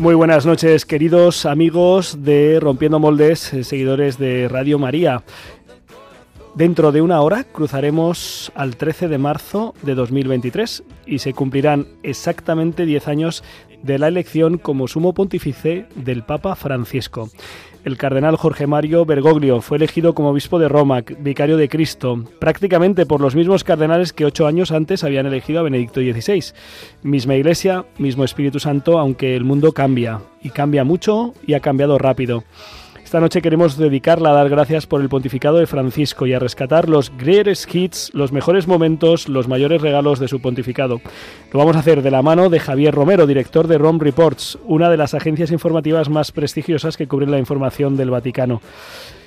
Muy buenas noches, queridos amigos de Rompiendo Moldes, eh, seguidores de Radio María. Dentro de una hora cruzaremos al 13 de marzo de 2023 y se cumplirán exactamente 10 años de la elección como sumo pontífice del Papa Francisco. El cardenal Jorge Mario Bergoglio fue elegido como obispo de Roma, vicario de Cristo, prácticamente por los mismos cardenales que ocho años antes habían elegido a Benedicto XVI. Misma iglesia, mismo Espíritu Santo, aunque el mundo cambia, y cambia mucho y ha cambiado rápido. Esta noche queremos dedicarla a dar gracias por el pontificado de Francisco y a rescatar los greatest hits, los mejores momentos, los mayores regalos de su pontificado. Lo vamos a hacer de la mano de Javier Romero, director de Rome Reports, una de las agencias informativas más prestigiosas que cubren la información del Vaticano.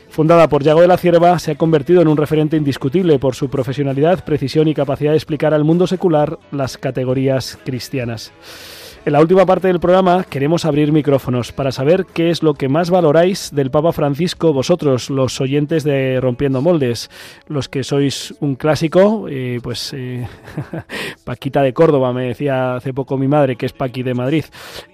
Fundada por Yago de la Cierva, se ha convertido en un referente indiscutible por su profesionalidad, precisión y capacidad de explicar al mundo secular las categorías cristianas. En la última parte del programa queremos abrir micrófonos para saber qué es lo que más valoráis del Papa Francisco vosotros, los oyentes de Rompiendo Moldes, los que sois un clásico, eh, pues eh, Paquita de Córdoba, me decía hace poco mi madre, que es Paqui de Madrid,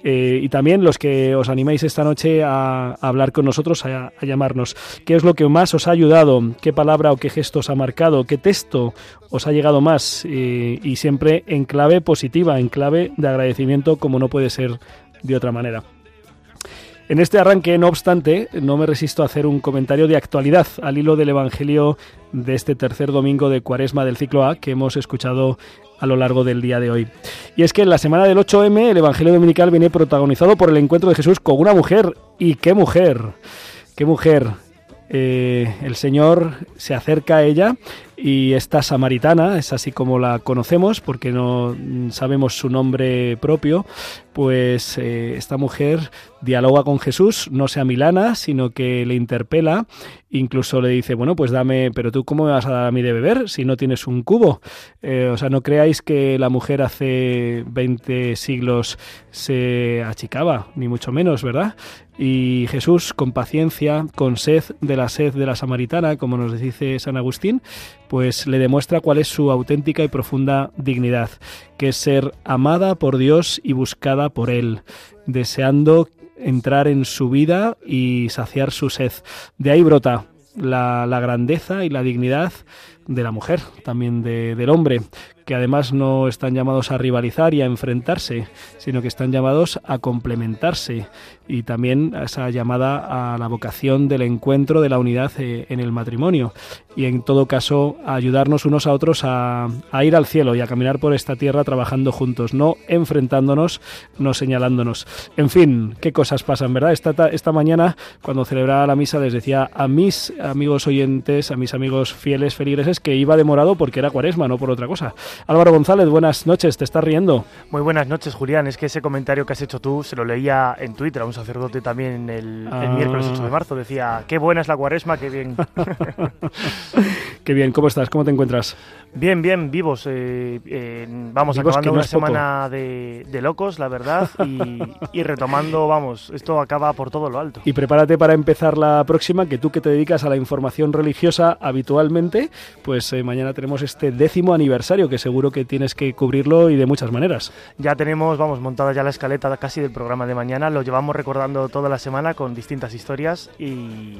eh, y también los que os animáis esta noche a, hablar con nosotros, a, a llamarnos. ¿Qué es lo que más os ha ayudado? ¿Qué palabra o qué gesto os ha marcado? ¿Qué texto os ha llegado más? Y siempre en clave positiva, en clave de agradecimiento como no puede ser de otra manera. En este arranque, no obstante, no me resisto a hacer un comentario de actualidad al hilo del Evangelio de este tercer domingo de Cuaresma del ciclo A que hemos escuchado a lo largo del día de hoy. Y es que en la semana del 8M el Evangelio Dominical viene protagonizado por el encuentro de Jesús con una mujer. ¿Y qué mujer? ¿Qué mujer? Eh, el Señor se acerca a ella y esta samaritana, es así como la conocemos porque no sabemos su nombre propio, pues eh, esta mujer dialoga con Jesús, no sea milana, sino que le interpela, incluso le dice, bueno, pues dame, pero tú cómo me vas a dar a mí de beber si no tienes un cubo? Eh, o sea, no creáis que la mujer hace 20 siglos se achicaba, ni mucho menos, ¿verdad? Y Jesús, con paciencia, con sed de la sed de la samaritana, como nos dice San Agustín, pues le demuestra cuál es su auténtica y profunda dignidad, que es ser amada por Dios y buscada por Él, deseando entrar en su vida y saciar su sed. De ahí brota la, la grandeza y la dignidad de la mujer, también de, del hombre, que además no están llamados a rivalizar y a enfrentarse, sino que están llamados a complementarse y también a esa llamada a la vocación del encuentro, de la unidad eh, en el matrimonio y en todo caso a ayudarnos unos a otros a, a ir al cielo y a caminar por esta tierra trabajando juntos, no enfrentándonos, no señalándonos. En fin, qué cosas pasan, ¿verdad? Esta, ta- esta mañana, cuando celebraba la misa, les decía a mis amigos oyentes, a mis amigos fieles feligreses, que iba demorado porque era cuaresma, no por otra cosa. Álvaro González, buenas noches, ¿te estás riendo? Muy buenas noches, Julián. Es que ese comentario que has hecho tú se lo leía en Twitter a un sacerdote también el, el Ah. miércoles 8 de marzo. Decía, qué buena es la cuaresma, qué bien. Qué bien, ¿cómo estás? ¿Cómo te encuentras? Bien, bien, vivos. eh, eh, vamos, Vivos, acabando no una semana de, de locos, la verdad, y, y retomando, vamos, esto acaba por todo lo alto. Y prepárate para empezar la próxima, que tú que te dedicas a la información religiosa habitualmente, pues eh, mañana tenemos este décimo aniversario, que seguro que tienes que cubrirlo y de muchas maneras. Ya tenemos, vamos, montada ya la escaleta casi del programa de mañana. Lo llevamos recordando toda la semana con distintas historias y,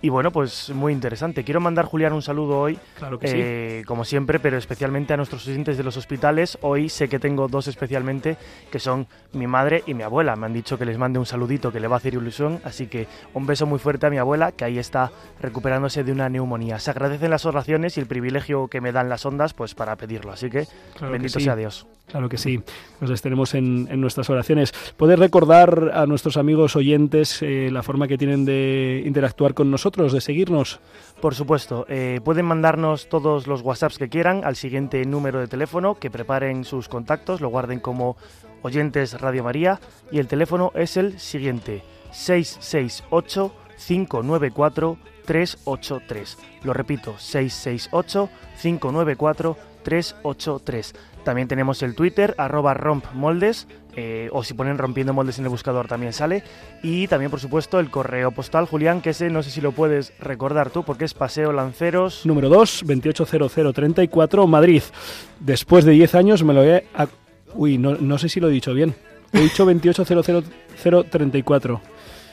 Y bueno, pues muy interesante. Quiero mandar, Julián, un saludo hoy, Claro que eh, como siempre, pero especialmente a nuestros oyentes de los hospitales. Hoy sé que tengo dos especialmente, que son mi madre y mi abuela. Me han dicho que les mande un saludito que le va a hacer ilusión, así que un beso muy fuerte a mi abuela, que ahí está recuperándose de una neumonía. Se agradecen las oraciones y el privilegio que me dan las ondas, pues para pedirlo. Así que Claro que bendito sí. sea Dios. Claro que sí, nos les tenemos en, en nuestras oraciones. ¿Puedes recordar a nuestros amigos oyentes eh, la forma que tienen de interactuar con nosotros, de seguirnos? Por supuesto, eh, pueden mandarnos todos los WhatsApps que quieran al siguiente número de teléfono, que preparen sus contactos, lo guarden como oyentes Radio María y el teléfono es el siguiente 668 594 383. Lo repito, 668 594 383. También tenemos el Twitter, arroba rompmoldes, eh, o si ponen rompiendo moldes en el buscador también sale. Y también, por supuesto, el correo postal, Julián, que ese no sé si lo puedes recordar tú, porque es Paseo Lanceros. Número 2, 280034, Madrid. Después de 10 años me lo he... ac- Uy, no, no sé si lo he dicho bien. He dicho 2800034.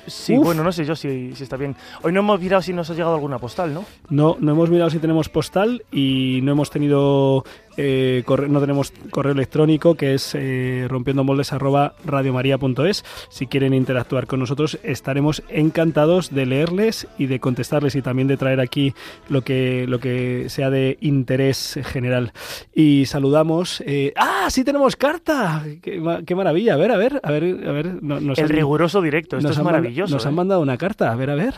Sí, Uf. bueno, no sé yo si, si está bien. Hoy no hemos mirado si nos ha llegado alguna postal, ¿no? No, no hemos mirado si tenemos postal y no hemos tenido eh, corre- no tenemos correo electrónico que es eh, rompiendomoldes arroba radiomaria.es. Si quieren interactuar con nosotros estaremos encantados de leerles y de contestarles y también de traer aquí lo que lo que sea de interés general. Y saludamos. eh, ¡Ah! Sí tenemos carta. Qué, ma- qué maravilla. A ver, a ver, a ver, a ver. no- nos el han- riguroso directo, esto es maravilloso. Nos han mandado una carta. A ver, a ver.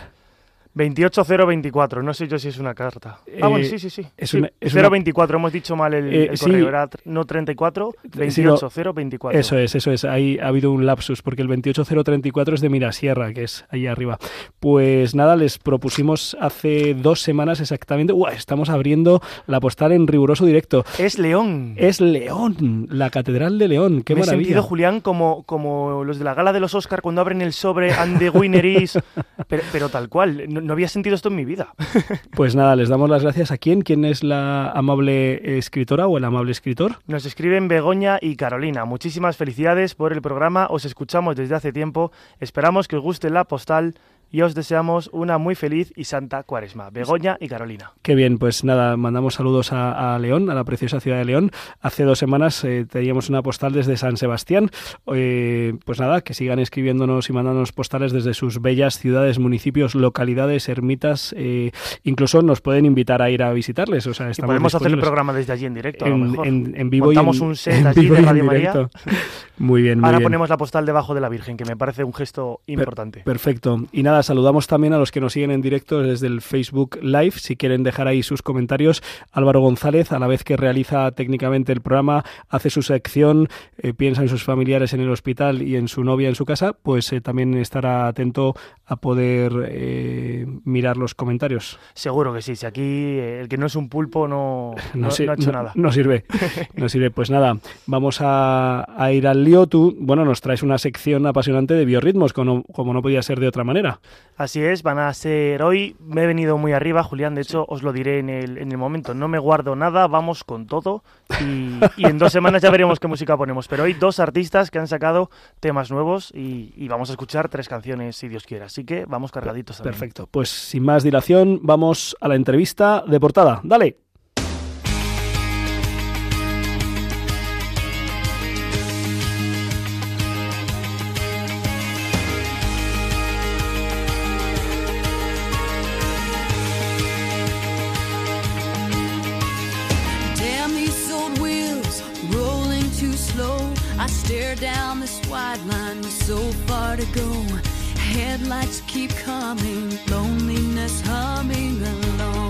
28024, no sé yo si es una carta. ah, Eh, bueno, sí, sí, sí. es Sí, una- es una- 024, hemos dicho mal el, Eh, el sí. correo, era no 34, Sí, no. 28024. Eso es, eso es. Ahí ha habido un lapsus, porque el 28034 es de Mirasierra, que es ahí arriba. Pues nada, les propusimos hace dos semanas exactamente. ¡Uah! Estamos abriendo la postal en riguroso directo. Es León. Es León, la Catedral de León. ¡Qué Me he maravilla! sentido, Julián, como, como los de la gala de los Oscar cuando abren el sobre and the winner is. pero, pero tal cual, no, no había sentido esto en mi vida. Pues nada, les damos las gracias a quién. ¿Quién es la amable escritora o el amable escritor? Nos escriben Begoña y Carolina. Muchísimas felicidades por el programa. Os escuchamos desde hace tiempo. Esperamos que os guste la postal y os deseamos una muy feliz y santa cuaresma. Begoña y Carolina. Qué bien, pues nada, mandamos saludos a, a León, a la preciosa ciudad de León. Hace dos semanas eh, teníamos una postal desde San Sebastián. Eh, pues nada, que sigan escribiéndonos y mandándonos postales desde sus bellas ciudades, municipios, localidades, ermitas. eh, incluso nos pueden invitar a ir a visitarles. O sea, Y estamos podemos hacer el programa desde allí en directo, a lo en, mejor. en- en vivo Montamos y en, un set en allí vivo de y en Radio María. Muy bien, muy Ahora bien. ponemos la postal debajo de la Virgen, que me parece un gesto importante. Perfecto. Y nada, saludamos también a los que nos siguen en directo desde el Facebook Live. Si quieren dejar ahí sus comentarios, Álvaro González, a la vez que realiza técnicamente el programa, hace su sección, eh, piensa en sus familiares en el hospital y en su novia en su casa, pues eh, también estará atento a poder eh, mirar los comentarios. Seguro que sí. Si aquí el que no es un pulpo no, no, ha hecho nada. no sirve. No sirve. Pues nada, vamos a, a ir al Tú, bueno, nos traes una sección apasionante de biorritmos, como, como no podía ser de otra manera. Así es, van a ser hoy. Me he venido muy arriba, Julián. De hecho, os lo diré en el, en el momento. No me guardo nada, vamos con todo. Y, y en dos semanas ya veremos qué música ponemos. Pero hoy dos artistas que han sacado temas nuevos y, y vamos a escuchar tres canciones, si Dios quiere. Así que vamos cargaditos también. Perfecto. Pues sin más dilación, vamos a la entrevista de portada. Dale. Down this white line with so far to go. Headlights keep coming, loneliness humming along.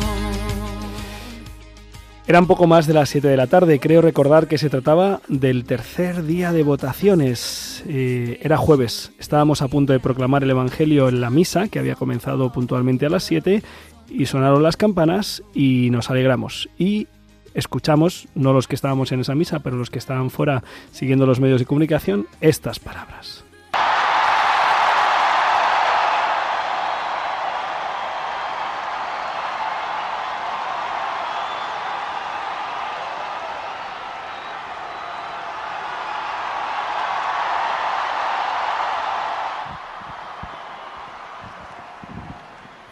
Era un poco más de las 7 de la tarde. Creo recordar que se trataba del tercer día de votaciones. Eh, era jueves. Estábamos a punto de proclamar el Evangelio en la misa, que había comenzado puntualmente a las 7, y sonaron las campanas y nos alegramos. Y escuchamos, no los que estábamos en esa misa, pero los que estaban fuera siguiendo los medios de comunicación, estas palabras.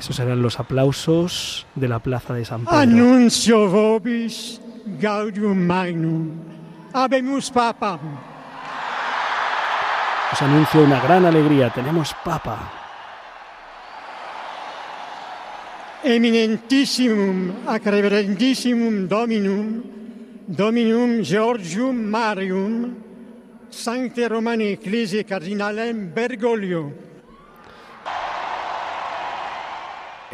Esos eran los aplausos de la plaza de San Pedro. Annuncio vobis gaudium magnum. Habemus papa. Os anuncio una gran alegría. Tenemos papa. Eminentissimum ac reverendissimum Dominum, Dominum Georgium Marium, Sancte Romani Ecclesiae Cardinalem Bergoglio.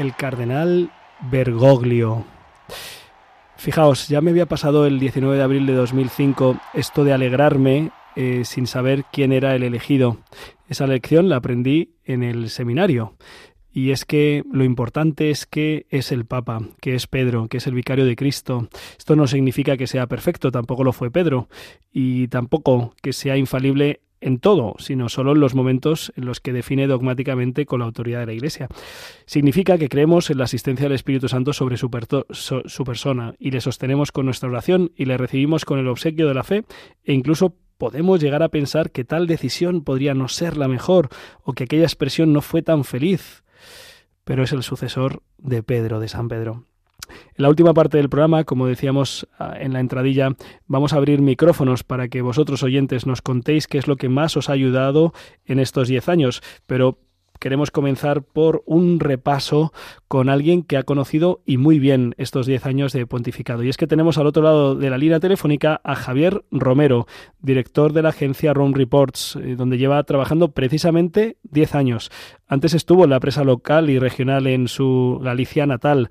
El cardenal Bergoglio. Fijaos, ya me había pasado el 19 de abril de 2005 esto de alegrarme eh, sin saber quién era el elegido. Esa lección la aprendí en el seminario. Y es que lo importante es que es el Papa, que es Pedro, que es el vicario de Cristo. Esto no significa que sea perfecto, tampoco lo fue Pedro, y tampoco que sea infalible en todo, sino solo en los momentos en los que define dogmáticamente con la autoridad de la Iglesia. Significa que creemos en la asistencia del Espíritu Santo sobre su, su persona y le sostenemos con nuestra oración y le recibimos con el obsequio de la fe e incluso podemos llegar a pensar que tal decisión podría no ser la mejor o que aquella expresión no fue tan feliz pero es el sucesor de Pedro, de San Pedro. En la última parte del programa, como decíamos ah, en la entradilla, vamos a abrir micrófonos para que vosotros oyentes nos contéis qué es lo que más os ha ayudado en estos diez años, pero queremos comenzar por un repaso con alguien que ha conocido y muy bien estos 10 años de pontificado. Y es que tenemos al otro lado de la línea telefónica a Javier Romero, director de la agencia Rome Reports, eh, donde lleva trabajando precisamente 10 años. Antes estuvo en la presa local y regional en su Galicia natal.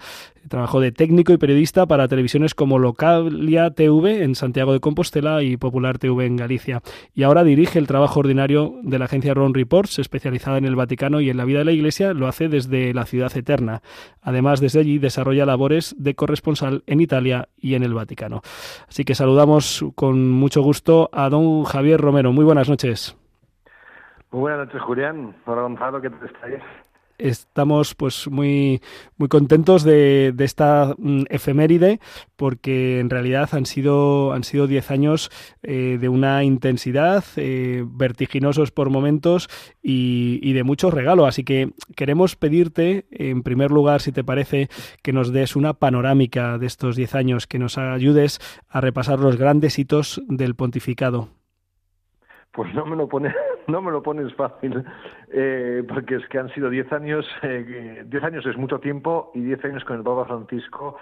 Trabajó de técnico y periodista para televisiones como Localia TV en Santiago de Compostela y Popular TV en Galicia. Y ahora dirige el trabajo ordinario de la agencia Ron Reports, especializada en el Vaticano y en la vida de la Iglesia. Lo hace desde la Ciudad Eterna. Además, desde allí desarrolla labores de corresponsal en Italia y en el Vaticano. Así que saludamos con mucho gusto a don Javier Romero. Muy buenas noches. Muy buenas noches, Julián. Hola, Gonzalo, ¿qué estáis? Estamos pues muy muy contentos de, esta mm, efeméride porque en realidad han sido han sido diez años eh, de una intensidad eh, vertiginosos por momentos y, de mucho regalo. Así que queremos pedirte en primer lugar si te parece que nos des una panorámica de estos diez años que nos ayudes a repasar los grandes hitos del pontificado. Pues no me lo pones, no me lo pones fácil, eh, porque es que han sido diez años, eh, diez años es mucho tiempo y diez años con el Papa Francisco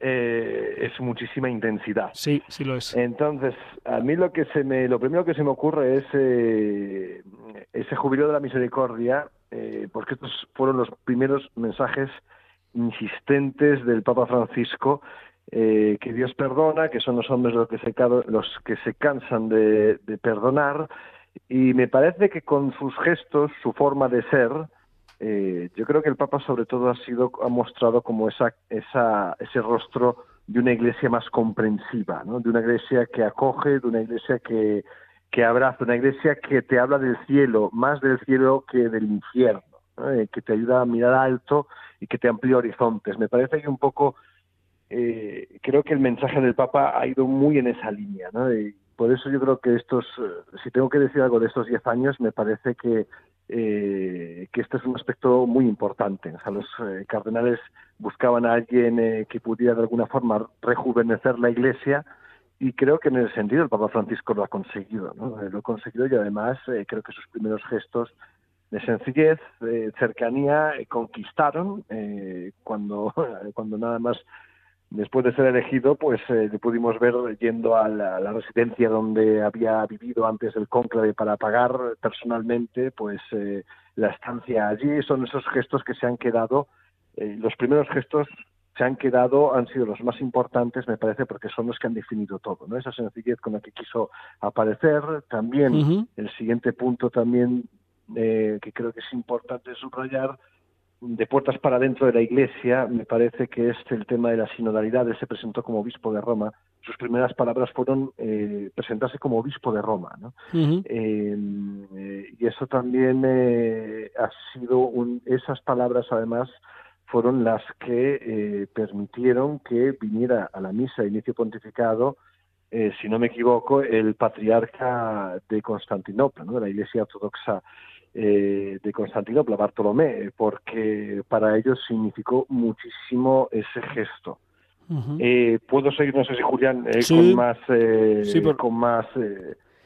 eh, es muchísima intensidad. Sí, sí lo es. Entonces, a mí lo que se me, lo primero que se me ocurre es eh, ese jubileo de la misericordia, eh, porque estos fueron los primeros mensajes insistentes del Papa Francisco eh, que Dios perdona, que son los hombres los que se, los que se cansan de, perdonar, y me parece que con sus gestos, su forma de ser, eh, yo creo que el Papa sobre todo ha sido ha mostrado como esa, esa, ese rostro de una iglesia más comprensiva, ¿no? de una iglesia que acoge, de una iglesia que, que abraza, una iglesia que te habla del cielo, más del cielo que del infierno, eh, que te ayuda a mirar alto y que te amplía horizontes. Me parece que un poco eh, creo que el mensaje del Papa ha ido muy en esa línea, ¿no? Por eso yo creo que estos, eh, si tengo que decir algo de estos diez años, me parece que eh, que este es un aspecto muy importante. O sea, los eh, cardenales buscaban a alguien que pudiera de alguna forma rejuvenecer la Iglesia y creo que en ese sentido el Papa Francisco lo ha conseguido. ¿no? lo ha conseguido y además creo que sus primeros gestos de sencillez, cercanía, conquistaron cuando, cuando nada más después de ser elegido, pues eh, le pudimos ver yendo a la, residencia donde había vivido antes del cónclave para pagar personalmente, pues eh, la estancia allí. Son esos gestos que se han quedado, eh, los primeros gestos se han quedado, han sido los más importantes, me parece, porque son los que han definido todo, ¿no? Esa sencillez con la que quiso aparecer. También el siguiente punto también que creo que es importante subrayar de puertas para dentro de la Iglesia, me parece que es el tema de la sinodalidad. Él se presentó como obispo de Roma. Sus primeras palabras fueron eh, presentarse como obispo de Roma. ¿no? Eh, y eso también eh, ha sido un, esas palabras, además, fueron las que eh, permitieron que viniera a la misa de inicio pontificado, si no me equivoco, el patriarca de Constantinopla, ¿no? de la Iglesia ortodoxa eh, de Constantinopla, Bartolomé, porque para ellos significó muchísimo ese gesto. Eh, puedo seguir, no sé si Julián, eh, con más, con más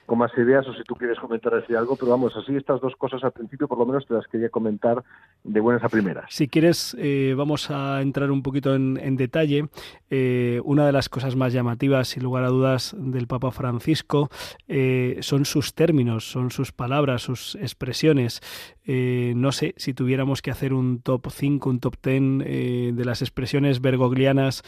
con más ideas o si tú quieres comentar así algo, pero vamos, así estas dos cosas al principio por lo menos te las quería comentar de buenas a primeras. Si quieres, eh, vamos a entrar un poquito en, detalle. Eh, una de las cosas más llamativas, sin lugar a dudas, del Papa Francisco eh, son sus términos, son sus palabras, sus expresiones. no sé si tuviéramos que hacer un top 5, un top 10 de las expresiones bergoglianas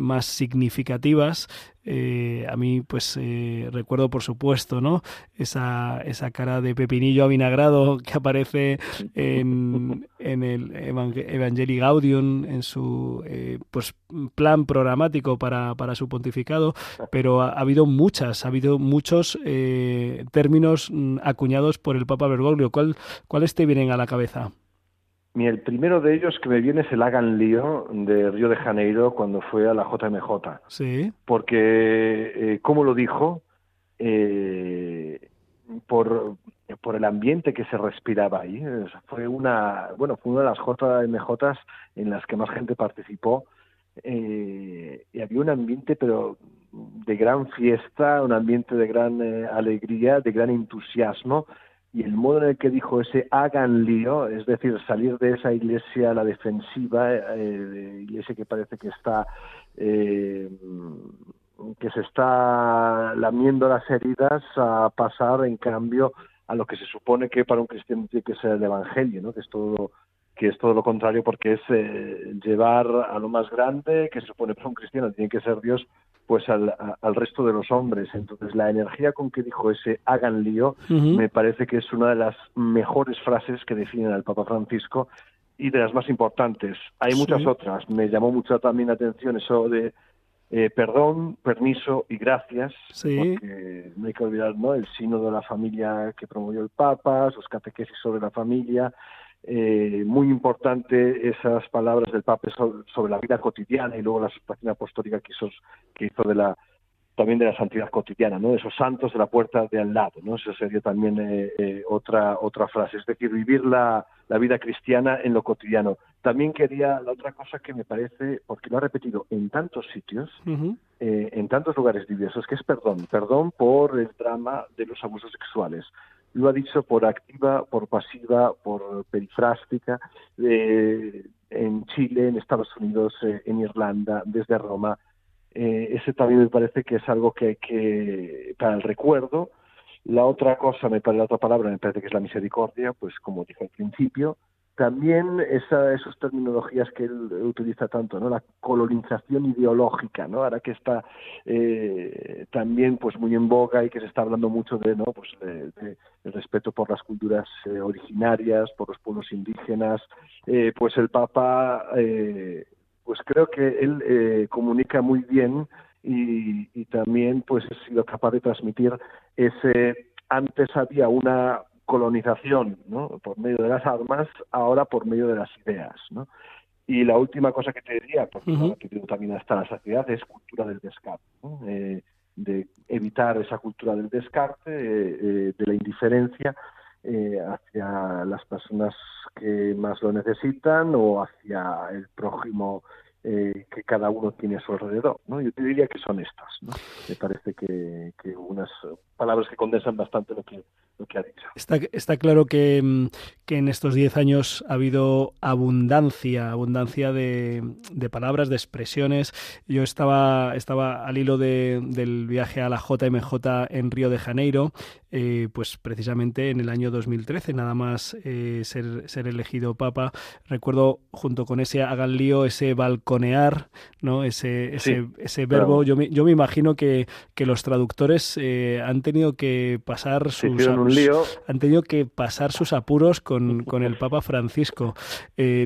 más significativas. Eh, a mí, pues eh, recuerdo, por supuesto, ¿no? Esa, esa cara de pepinillo avinagrado que aparece en, en el Evangelii Gaudium, en su eh, pues, plan programático para, para, su pontificado, pero ha, habido muchas, ha habido muchos términos mm, acuñados por el Papa Bergoglio. ¿Cuál, ¿Cuáles te vienen a la cabeza? El primero de ellos que me viene es el Hagan Lío de Río de Janeiro cuando fue a la JMJ. Sí. Porque, eh, como lo dijo, eh, por, por el ambiente que se respiraba ahí. Fue una, bueno, fue una de las JMJ en las que más gente participó. Eh, y había un ambiente, pero de gran fiesta, un ambiente de gran alegría, de gran entusiasmo y el modo en el que dijo ese hagan lío, es decir, salir de esa iglesia a la defensiva, eh, iglesia que parece que está eh, que se está lamiendo las heridas, a pasar en cambio a lo que se supone que para un cristiano tiene que ser el evangelio, ¿no? que es todo que es todo lo contrario porque es eh, llevar a lo más grande que se supone para un cristiano tiene que ser Dios pues al, al, resto de los hombres. Entonces, la energía con que dijo ese hagan lío me parece que es una de las mejores frases que definen al Papa Francisco y de las más importantes. Hay muchas otras. Me llamó mucho también la atención eso de eh, perdón, permiso y gracias, porque no hay que olvidar ¿no? el sino de la familia que promovió el Papa, sus catequesis sobre la familia, eh, muy importante esas palabras del Papa sobre, la vida cotidiana y luego la situación apostólica que hizo, que hizo de la también de la santidad cotidiana, ¿no? Esos santos de la puerta de al lado, ¿no? Eso sería también eh, eh, otra otra frase, es decir, vivir la, la, vida cristiana en lo cotidiano. También quería la otra cosa que me parece, porque lo ha repetido en tantos sitios, en tantos lugares diversos, que es perdón, perdón por el drama de los abusos sexuales, lo ha dicho por activa, por pasiva, por perifrástica, eh, en Chile, en Estados Unidos, eh, en Irlanda, desde Roma. Eh, ese también me parece que es algo que, que para el recuerdo. La otra cosa, me parece, la otra palabra me parece que es la misericordia, pues como dije al principio, también esa, esas terminologías que él utiliza tanto, ¿no? La colonización ideológica, ¿no? Ahora que está eh, también pues muy en boga y que se está hablando mucho de, ¿no? Pues de, el respeto por las culturas eh, originarias, por los pueblos indígenas, eh, pues el Papa, eh, pues creo que él comunica muy bien y, y también pues ha sido capaz de transmitir ese antes había una colonización ¿no? por medio de las armas, ahora por medio de las ideas. ¿no? Y la última cosa que te diría, porque uh que también hasta la sociedad, es cultura del descarte. Eh, de evitar esa cultura del descarte, eh, eh, de la indiferencia hacia las personas que más lo necesitan o hacia el prójimo que cada uno tiene a su alrededor. ¿no? Yo te diría que son estas. ¿no? Me parece que, que unas palabras que condensan bastante lo que Está, está claro que, mm, que, en estos 10 años ha habido abundancia, abundancia de, de, palabras, de expresiones. Yo estaba, estaba al hilo de, del viaje a la JMJ en Río de Janeiro, eh, pues precisamente en el año 2013, nada más eh, ser, ser, elegido papa. Recuerdo junto con ese hagan lío, ese balconear, ¿no? ese, ese, ese verbo. Yo, me, yo me imagino que, que los traductores eh, han tenido que pasar sus han tenido que pasar sus apuros con con, el Papa Francisco.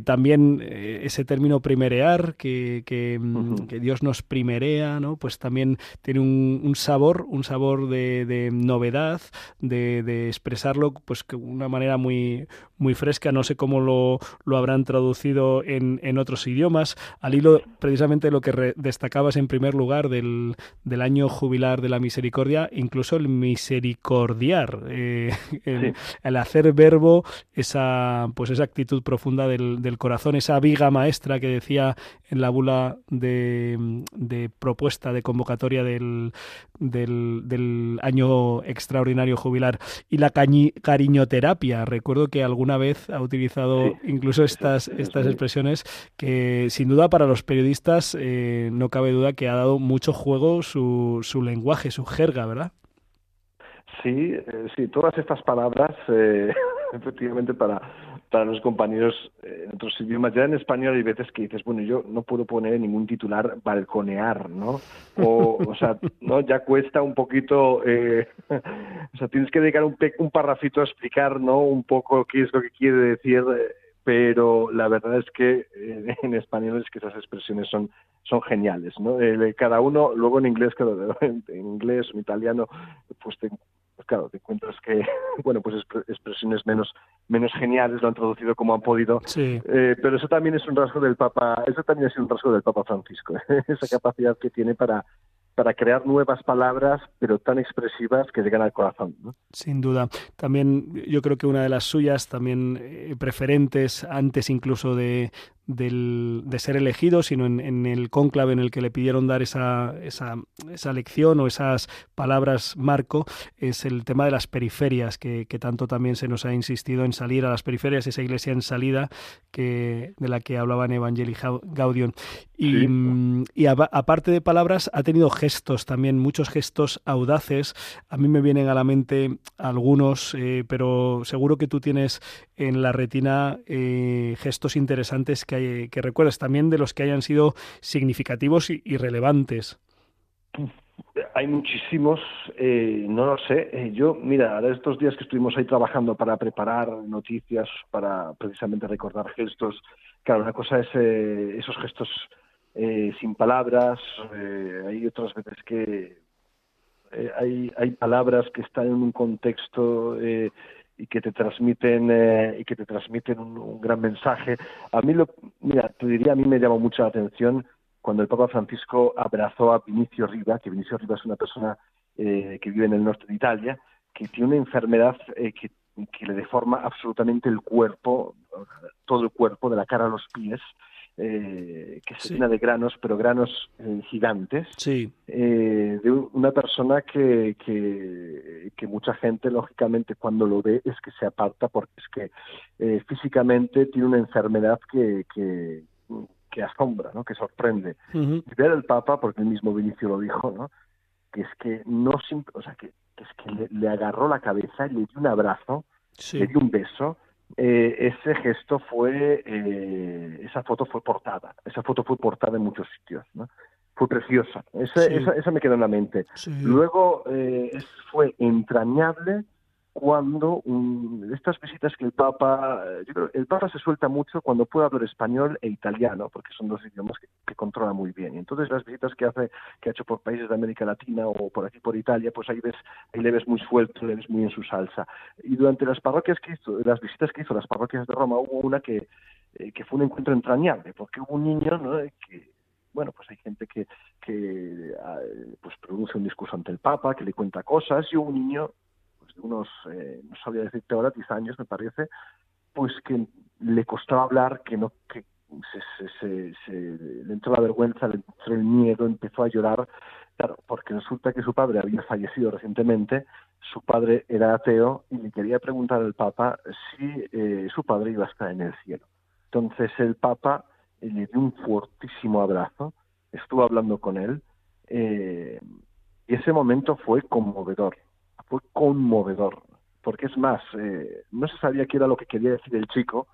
También ese término primerear, que, que, mm, que, Dios nos primerea, ¿no? pues también tiene un, un sabor, un sabor de, de novedad, de, de, expresarlo pues de una manera muy, muy fresca. No sé cómo lo, lo habrán traducido en, en otros idiomas. Al hilo, precisamente lo que re, destacabas en primer lugar del, del año jubilar de la misericordia, incluso el misericordiar, eh, el, sí. el, hacer verbo esa, pues esa actitud profunda del, del, corazón, esa viga maestra que decía en la bula de, de propuesta de convocatoria del, del, del, año extraordinario jubilar y la cañi, cariñoterapia. Recuerdo que alguna vez ha utilizado sí. incluso estas, estas expresiones que sin duda para los periodistas eh, no cabe duda que ha dado mucho juego su, su lenguaje, su jerga, ¿verdad? Sí, eh, sí, todas estas palabras, eh, efectivamente, para, para los compañeros eh, en otros idiomas, ya en español hay veces que dices, bueno, yo no puedo poner ningún titular balconear, ¿no? O, o sea, ¿no? ya cuesta un poquito, eh, o sea, tienes que dedicar un, un parrafito a explicar, ¿no? Un poco qué es lo que quiere decir pero la verdad es que eh, en español es que esas expresiones son son geniales, ¿no? Eh, cada uno, luego en inglés, claro, en inglés o en italiano, pues, te, pues claro, te encuentras que, bueno, pues expresiones menos menos geniales lo han traducido como han podido, sí. eh, pero eso también es un rasgo del Papa, eso también ha sido un rasgo del Papa Francisco, esa capacidad que tiene para para crear nuevas palabras, pero tan expresivas que llegan al corazón. ¿no? Sin duda. También yo creo que una de las suyas, también eh, preferentes, antes incluso de, del, de ser elegido, sino en, en, el cónclave en el que le pidieron dar esa, esa, esa, lección o esas palabras marco, es el tema de las periferias, que, que, tanto también se nos ha insistido en salir a las periferias, esa iglesia en salida que, de la que hablaba en Evangelii Gaudium. Y, sí. y a, aparte de palabras, ha tenido gestos también, muchos gestos audaces. A mí me vienen a la mente algunos, eh, pero seguro que tú tienes en la retina eh, gestos interesantes que, hay, que recuerdas también de los que hayan sido significativos y, relevantes. Hay muchísimos, eh, no lo sé. Eh, yo, mira, ahora estos días que estuvimos ahí trabajando para preparar noticias, para precisamente recordar gestos, claro, una cosa es eh, esos gestos eh, sin palabras, eh, hay otras veces que eh, hay, hay palabras que están en un contexto eh, y que te transmiten eh, y que te transmiten un, gran mensaje. A mí lo, mira, te diría, a mí me llamó mucho la atención cuando el Papa Francisco abrazó a Vinicio Riva, que Vinicio Riva es una persona eh, que vive en el norte de Italia, que tiene una enfermedad eh, que, que, le deforma absolutamente el cuerpo, todo el cuerpo, de la cara a los pies, eh, que se sí. llena de granos, pero granos eh, gigantes, sí. eh, de una persona que, que, que, mucha gente, lógicamente, cuando lo ve es que se aparta porque es que físicamente tiene una enfermedad que, que, que asombra, ¿no? que sorprende. Uh -huh. Y ver al Papa, porque el mismo Vinicio lo dijo, ¿no? que es que no o sea, que, que es que le, le, agarró la cabeza y le dio un abrazo, sí. le dio un beso, eh, ese gesto fue, eh, esa foto fue portada, esa foto fue portada en muchos sitios, ¿no? Fue preciosa, esa, sí. esa, esa, me quedó en la mente. Sí. Luego eh, fue entrañable cuando um, estas visitas que el Papa, yo creo, el Papa se suelta mucho cuando puede hablar español e italiano, porque son dos idiomas que, controla muy bien. Y entonces las visitas que hace, que ha hecho por países de América Latina o por aquí por Italia, pues ahí ves, ahí le ves muy suelto, le ves muy en su salsa. Y durante las parroquias que hizo, las visitas que hizo, las parroquias de Roma, hubo una que, eh, que fue un encuentro entrañable, porque hubo un niño, ¿no? que bueno, pues hay gente que, que pues produce un discurso ante el Papa, que le cuenta cosas, y un niño unos, eh, no sabría decirte ahora, 10 años me parece, pues que le costaba hablar, que no, que se, se, se, se, le entró la vergüenza, le entró el miedo, empezó a llorar, claro, porque resulta que su padre había fallecido recientemente, su padre era ateo y le quería preguntar al Papa si eh, su padre iba a estar en el cielo. Entonces el Papa le dio un fuertísimo abrazo, estuvo hablando con él, eh, y ese momento fue conmovedor fue conmovedor, porque es más, eh, no se sabía qué era lo que quería decir el chico.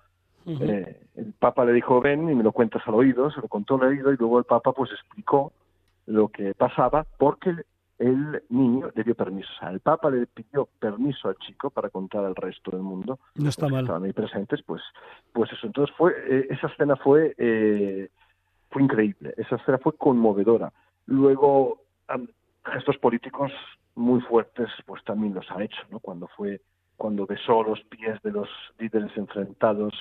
Uh -huh. eh, el Papa le dijo, ven y me lo cuentas al oído, se lo contó al oído y luego el Papa pues explicó lo que pasaba, porque el niño le dio permiso. O sea, el Papa le pidió permiso al chico para contar al resto del mundo. No está mal. Estaban ahí presentes, pues, pues eso. Entonces fue, eh, esa escena fue, eh, fue increíble. Esa escena fue conmovedora. Luego, gestos políticos muy fuertes, pues también los ha hecho, ¿no? Cuando fue, cuando besó los pies de los líderes enfrentados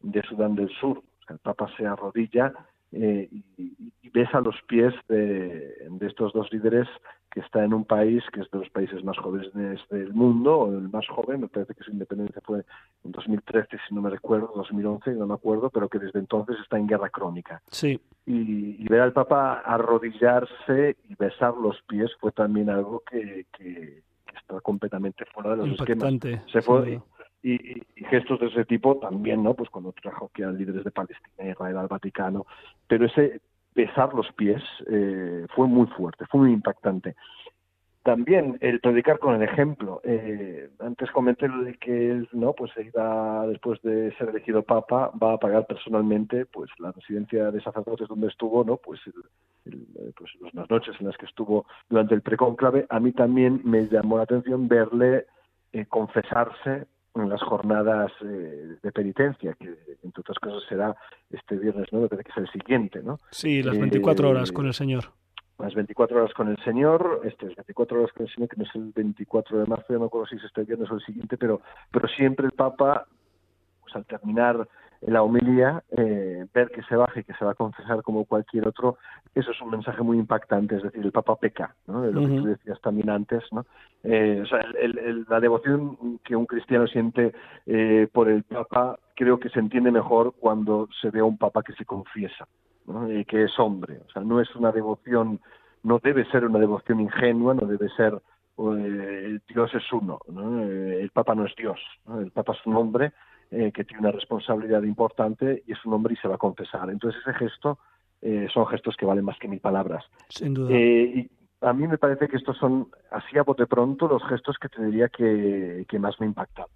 de Sudán del Sur. El Papa se arrodilla eh, y, y besa los pies de, de estos dos líderes que está en un país que es de los países más jóvenes del mundo, o el más joven, me parece que su independencia fue en 2013, si no me recuerdo, 2011, no me acuerdo, pero que desde entonces está en guerra crónica. Sí, Y, y ver al Papa arrodillarse y besar los pies fue también algo que, que, que está completamente fuera de los esquemas. impactante. Se sin fue. Y, y- gestos de ese tipo también, ¿no? Pues cuando trajo que eran líderes de Palestina, Israel, al Vaticano. Pero ese besar los pies eh, fue muy fuerte, fue muy impactante. También el predicar con el ejemplo. Eh, antes comenté lo de que él, ¿no? Pues iba, después de ser elegido papa, va a pagar personalmente, pues la residencia de sacerdotes donde estuvo, ¿no? Pues, el- eh, pues las noches en las que estuvo durante el precónclave. A mí también me llamó la atención verle eh, confesarse en las jornadas eh, de penitencia, que entre otras cosas será este viernes 9, parece que es el siguiente, ¿no? Sí, las Eh, 24 horas con el Señor. Las 24 horas con el Señor, este es 24 horas con el Señor, que no es el 24 de marzo, no me acuerdo si es este viernes o el siguiente, pero, pero siempre el Papa, pues al terminar la homilía, eh, ver que se baja y que se va a confesar como cualquier otro, eso es un mensaje muy impactante, es decir, el Papa peca, ¿no? de lo que tú decías también antes, ¿no? Eh, o sea, el- el- el- la devoción que un cristiano siente eh, por el Papa creo que se entiende mejor cuando se ve a un Papa que se confiesa, ¿no? Y que es hombre, o sea, no es una devoción, no debe ser una devoción ingenua, no debe ser eh, Dios es uno, ¿no? Eh, el Papa no es Dios, ¿no? el Papa es un hombre eh, que tiene una responsabilidad importante y es un hombre y se va a confesar. Entonces ese gesto eh, son gestos que valen más que mil palabras. Sin duda. Eh, y a mí me parece que estos son, así a bote pronto, los gestos que te diría que, que más me impactan.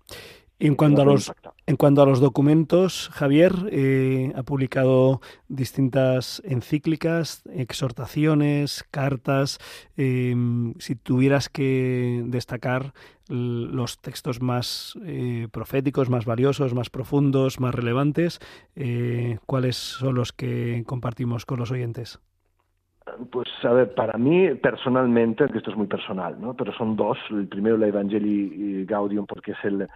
En cuanto a los. En cuanto a los documentos, Javier eh, ha publicado distintas encíclicas, exhortaciones, cartas. Eh, si tuvieras que destacar los textos más eh, proféticos, más valiosos, más profundos, más relevantes, eh, ¿cuáles son los que compartimos con los oyentes? Pues a ver, para mí personalmente, aunque esto es muy personal, ¿no? Pero son dos. El primero, la Evangelii Gaudium, porque es el-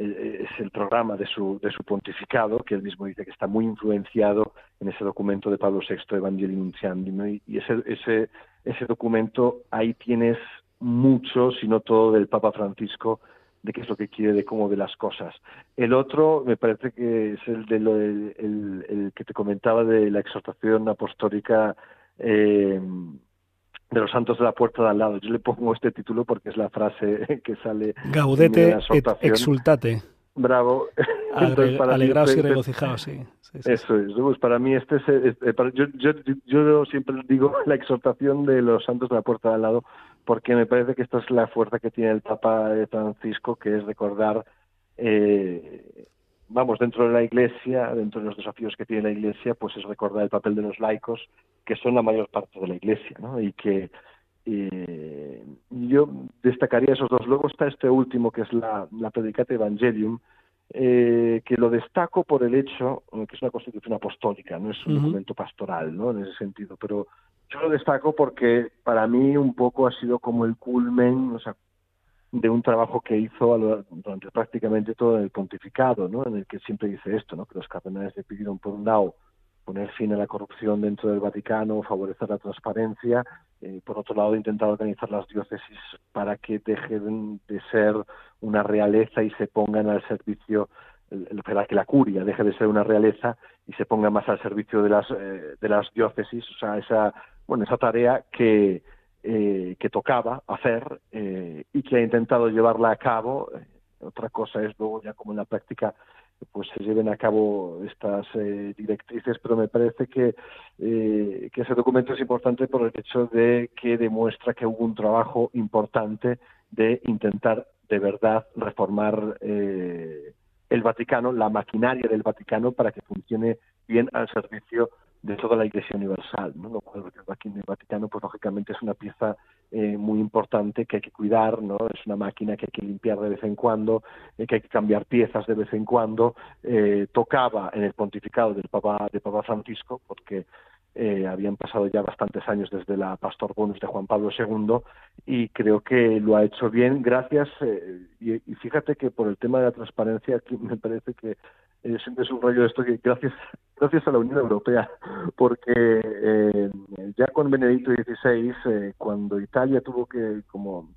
es el programa de su, de su pontificado, que él mismo dice que está muy influenciado en ese documento de Pablo VI, Evangelii. Y, y ese, ese, ese documento, ahí tienes mucho, si no todo, del Papa Francisco, de qué es lo que quiere, de cómo ve las cosas. El otro me parece que es el, de lo, el, el- el que te comentaba de la exhortación apostólica eh, de los santos de la puerta de al lado. Yo le pongo este título porque es la frase que sale Gaudete et exultate. Bravo. Entonces, mí alegraos y este- regocijaos, sí. sí, sí. Eso es. Pues para mí este es, es- para- yo, yo, yo siempre digo la exhortación de los santos de la puerta de al lado porque me parece que esta es la fuerza que tiene el Papa Francisco, que es recordar, eh, vamos, dentro de la Iglesia, dentro de los desafíos que tiene la Iglesia, pues es recordar el papel de los laicos, que son la mayor parte de la Iglesia, ¿no? Y que eh, yo destacaría esos dos. Luego está este último, que es la, la Predicate Evangelium, eh, que lo destaco por el hecho eh, que es una constitución apostólica, no es un documento pastoral, ¿no? En ese sentido, pero yo lo destaco porque para mí un poco ha sido como el culmen, o sea, de un trabajo que hizo durante prácticamente todo el pontificado, ¿no? En el que siempre dice esto, ¿no? Que los cardenales le pidieron por un lado poner fin a la corrupción dentro del Vaticano, favorecer la transparencia, eh, por otro lado intentar organizar las diócesis para que dejen de ser una realeza y se pongan al servicio para que la curia deje de ser una realeza y se ponga más al servicio de las eh, de las diócesis, o sea, esa bueno, esa tarea que eh, que tocaba hacer eh, y que ha intentado llevarla a cabo. Eh, otra cosa es luego ya como en la práctica pues se lleven a cabo estas eh, directrices, pero me parece que, eh, que ese documento es importante por el hecho de que demuestra que hubo un trabajo importante de intentar de verdad reformar eh, el Vaticano, la maquinaria del Vaticano, para que funcione bien al servicio de toda la Iglesia Universal, ¿no? Lo cual aquí en el Vaticano, pues lógicamente es una pieza eh, muy importante que hay que cuidar, ¿no? Es una máquina que hay que limpiar de vez en cuando, eh, que hay que cambiar piezas de vez en cuando. Eh, tocaba en el pontificado del Papa, de Papa Francisco, porque eh, habían pasado ya bastantes años desde la Pastor Bonus de Juan Pablo II y creo que lo ha hecho bien gracias eh, y, y, fíjate que por el tema de la transparencia aquí me parece que eh, siempre es un rollo esto que gracias gracias a la Unión Europea porque eh, ya con Benedicto XVI eh, cuando Italia tuvo que como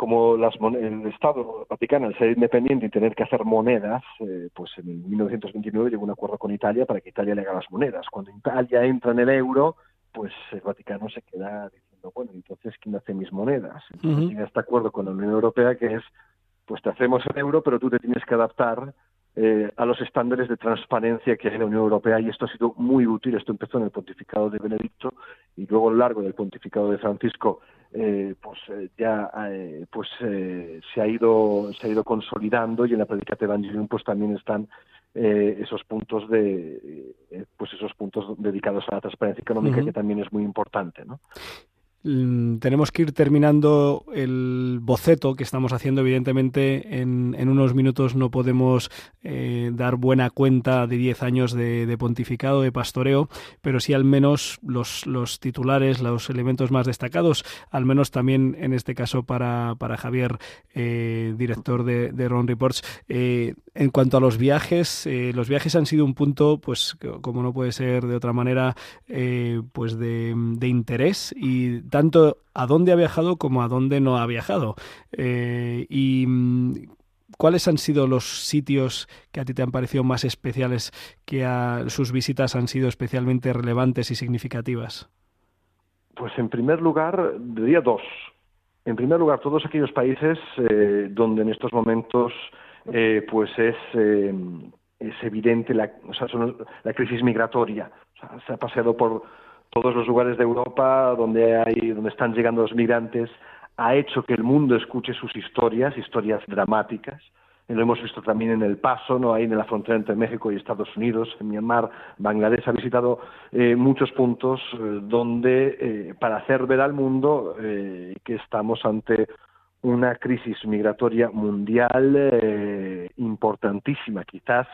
como las el Estado Vaticano, al ser independiente y tener que hacer monedas, eh, pues en 1929 llegó un acuerdo con Italia para que Italia le haga las monedas. Cuando Italia entra en el euro, pues el Vaticano se queda diciendo, bueno, entonces, ¿quién hace mis monedas? Entonces uh -huh. llega este acuerdo con la Unión Europea que es, pues te hacemos el euro, pero tú te tienes que adaptar eh, a los estándares de transparencia que hay en la Unión Europea y esto ha sido muy útil. Esto empezó en el pontificado de Benedicto y luego a lo largo del pontificado de Francisco eh, pues eh, ya eh, pues se ha ido se ha ido consolidando y en la Predicate Evangelium pues también están eh, esos puntos de pues esos puntos dedicados a la transparencia económica uh -huh. que también es muy importante, ¿no? Mm, tenemos que ir terminando el boceto que estamos haciendo. Evidentemente, en, en unos minutos no podemos eh, dar buena cuenta de 10 años de, pontificado, de pastoreo, pero sí al menos los, los, titulares, los elementos más destacados, al menos también en este caso para, para Javier, eh, director de, Ron Reports. Eh, en cuanto a los viajes, los viajes han sido un punto, pues como no puede ser de otra manera, pues de, de interés y tanto a dónde ha viajado como a dónde no ha viajado. Eh, y ¿Cuáles han sido los sitios que a ti te han parecido más especiales, que a sus visitas han sido especialmente relevantes y significativas? Pues en primer lugar, diría dos. En primer lugar, todos aquellos países eh, donde en estos momentos eh, pues es, es evidente la, o crisis migratoria. Se ha paseado por todos los lugares de Europa donde hay donde están llegando los migrantes ha hecho que el mundo escuche sus historias, historias dramáticas. Lo hemos visto también en El Paso, no ahí en la frontera entre México y Estados Unidos, en Myanmar, Bangladesh ha visitado eh, muchos puntos eh, donde eh, para hacer ver al mundo eh, que estamos ante una crisis migratoria mundial eh, importantísima, quizás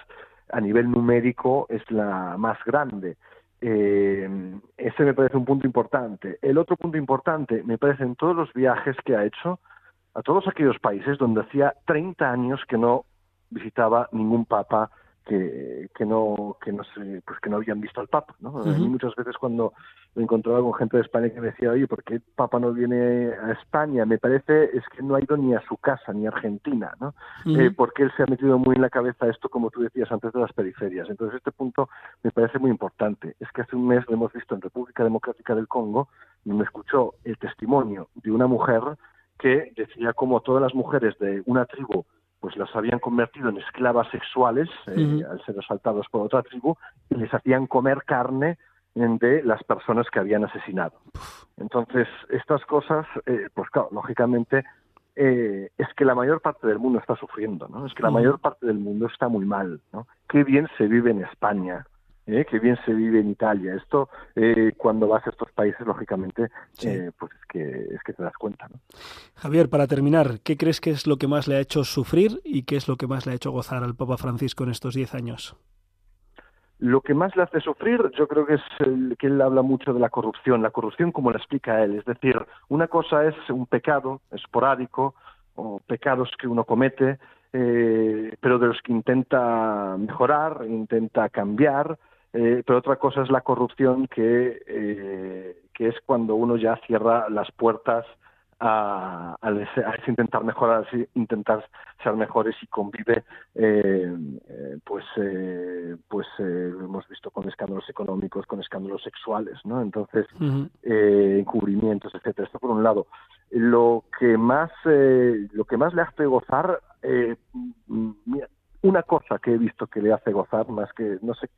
a nivel numérico es la más grande. Eh, ese me parece un punto importante. El otro punto importante me parece en todos los viajes que ha hecho a todos aquellos países donde hacía 30 años que no visitaba ningún papa que, que no que no se, pues que no habían visto al Papa, ¿no? Uh -huh. Y muchas veces cuando me encontraba con gente de España que me decía, oye, ¿por qué el Papa no viene a España? Me parece es que no ha ido ni a su casa, ni a Argentina, ¿no? Uh -huh. eh, porque él se ha metido muy en la cabeza esto, como tú decías antes, de las periferias. Entonces este punto me parece muy importante. Es que hace un mes lo hemos visto en República Democrática del Congo y me escuchó el testimonio de una mujer que decía como todas las mujeres de una tribu pues las habían convertido en esclavas sexuales eh, uh -huh. al ser asaltados por otra tribu y les hacían comer carne de las personas que habían asesinado. Entonces, estas cosas, eh, pues claro, lógicamente, eh, es que la mayor parte del mundo está sufriendo, ¿no? Es que la mayor parte del mundo está muy mal, ¿no? Qué bien se vive en España, ¿eh? qué bien se vive en Italia. Esto, eh, cuando vas a estos países, lógicamente, sí. eh, pues es que, es que te das cuenta. ¿no? Javier, para terminar, ¿qué crees que es lo que más le ha hecho sufrir y qué es lo que más le ha hecho gozar al Papa Francisco en estos diez años? Lo que más le hace sufrir, yo creo que es el, que él habla mucho de la corrupción, la corrupción como la explica él. Es decir, una cosa es un pecado esporádico o pecados que uno comete, eh, pero de los que intenta mejorar, intenta cambiar, eh, pero otra cosa es la corrupción que, eh, que es cuando uno ya cierra las puertas a, a, ese, a ese intentar mejorar, a intentar ser mejores y convive, eh, eh, pues, eh, pues lo hemos visto con escándalos económicos, con escándalos sexuales, ¿no? Entonces, uh -huh. encubrimientos, etcétera. Esto por un lado. Lo que más, lo que más le hace gozar, mira, una cosa que he visto que le hace gozar, más que, no sé,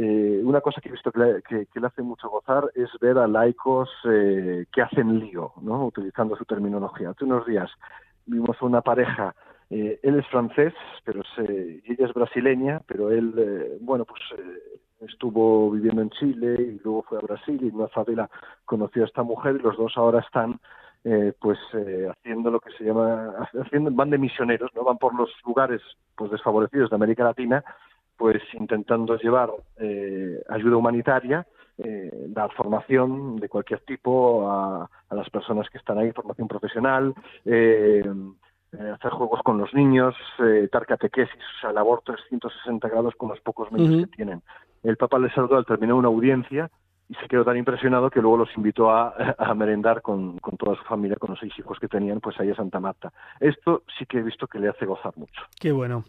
eh, una cosa que he visto que le, hace mucho gozar es ver a laicos eh, que hacen lío, ¿no? utilizando su terminología. Hace unos días vimos una pareja, eh, él es francés, pero se, ella es brasileña, pero él, eh, bueno, pues estuvo viviendo en Chile y luego fue a Brasil y en una favela conoció a esta mujer y los dos ahora están eh, pues eh, haciendo lo que se llama haciendo van de misioneros no van por los lugares pues desfavorecidos de América Latina pues intentando llevar eh, ayuda humanitaria eh, dar formación de cualquier tipo a, a, las personas que están ahí formación profesional eh, eh, hacer juegos con los niños, eh, dar catequesis, o sea, labor 360 grados con los pocos medios que tienen. El Papa les saludó al terminar una audiencia y se quedó tan impresionado que luego los invitó a, a merendar con, con toda su familia, con los seis hijos que tenían, pues ahí a Santa Marta. Esto sí que he visto que le hace gozar mucho. Qué bueno.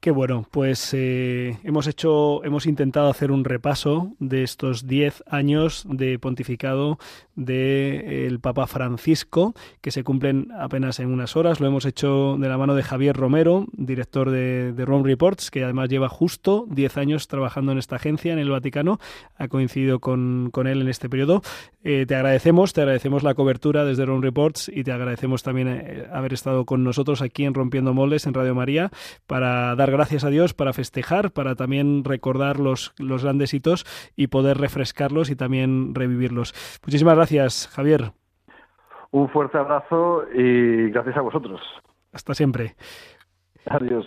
Qué bueno, pues eh, hemos hecho, hemos intentado hacer un repaso de estos 10 años de pontificado del Papa Francisco, que se cumplen apenas en unas horas. Lo hemos hecho de la mano de Javier Romero, director de, de Rome Reports, que además lleva justo 10 años trabajando en esta agencia en el Vaticano. Ha coincidido con, con él en este periodo. Eh, te agradecemos, te agradecemos la cobertura desde Rome Reports y te agradecemos también eh, haber estado con nosotros aquí en Rompiendo Moldes en Radio María para dar gracias a Dios, para festejar, para también recordar los, los grandes hitos y poder refrescarlos y también revivirlos. Muchísimas gracias, Javier. Un fuerte abrazo y gracias a vosotros. Hasta siempre. Adiós.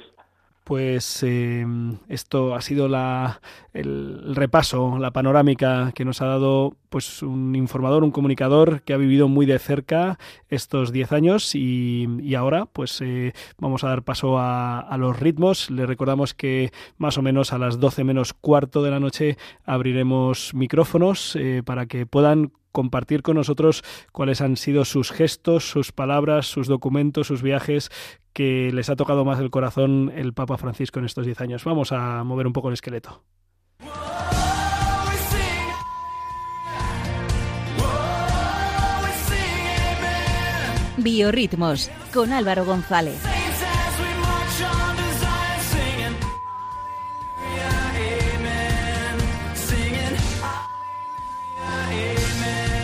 Pues eh, esto ha sido la, el, el repaso, la panorámica que nos ha dado pues un informador, un comunicador que ha vivido muy de cerca estos 10 años y, y ahora pues eh, vamos a dar paso a, los ritmos. Le recordamos que más o menos a las 12 menos cuarto de la noche abriremos micrófonos eh, para que puedan compartir con nosotros cuáles han sido sus gestos, sus palabras, sus documentos, sus viajes que les ha tocado más el corazón el Papa Francisco en estos 10 años. Vamos a mover un poco el esqueleto. Biorritmos con Álvaro González.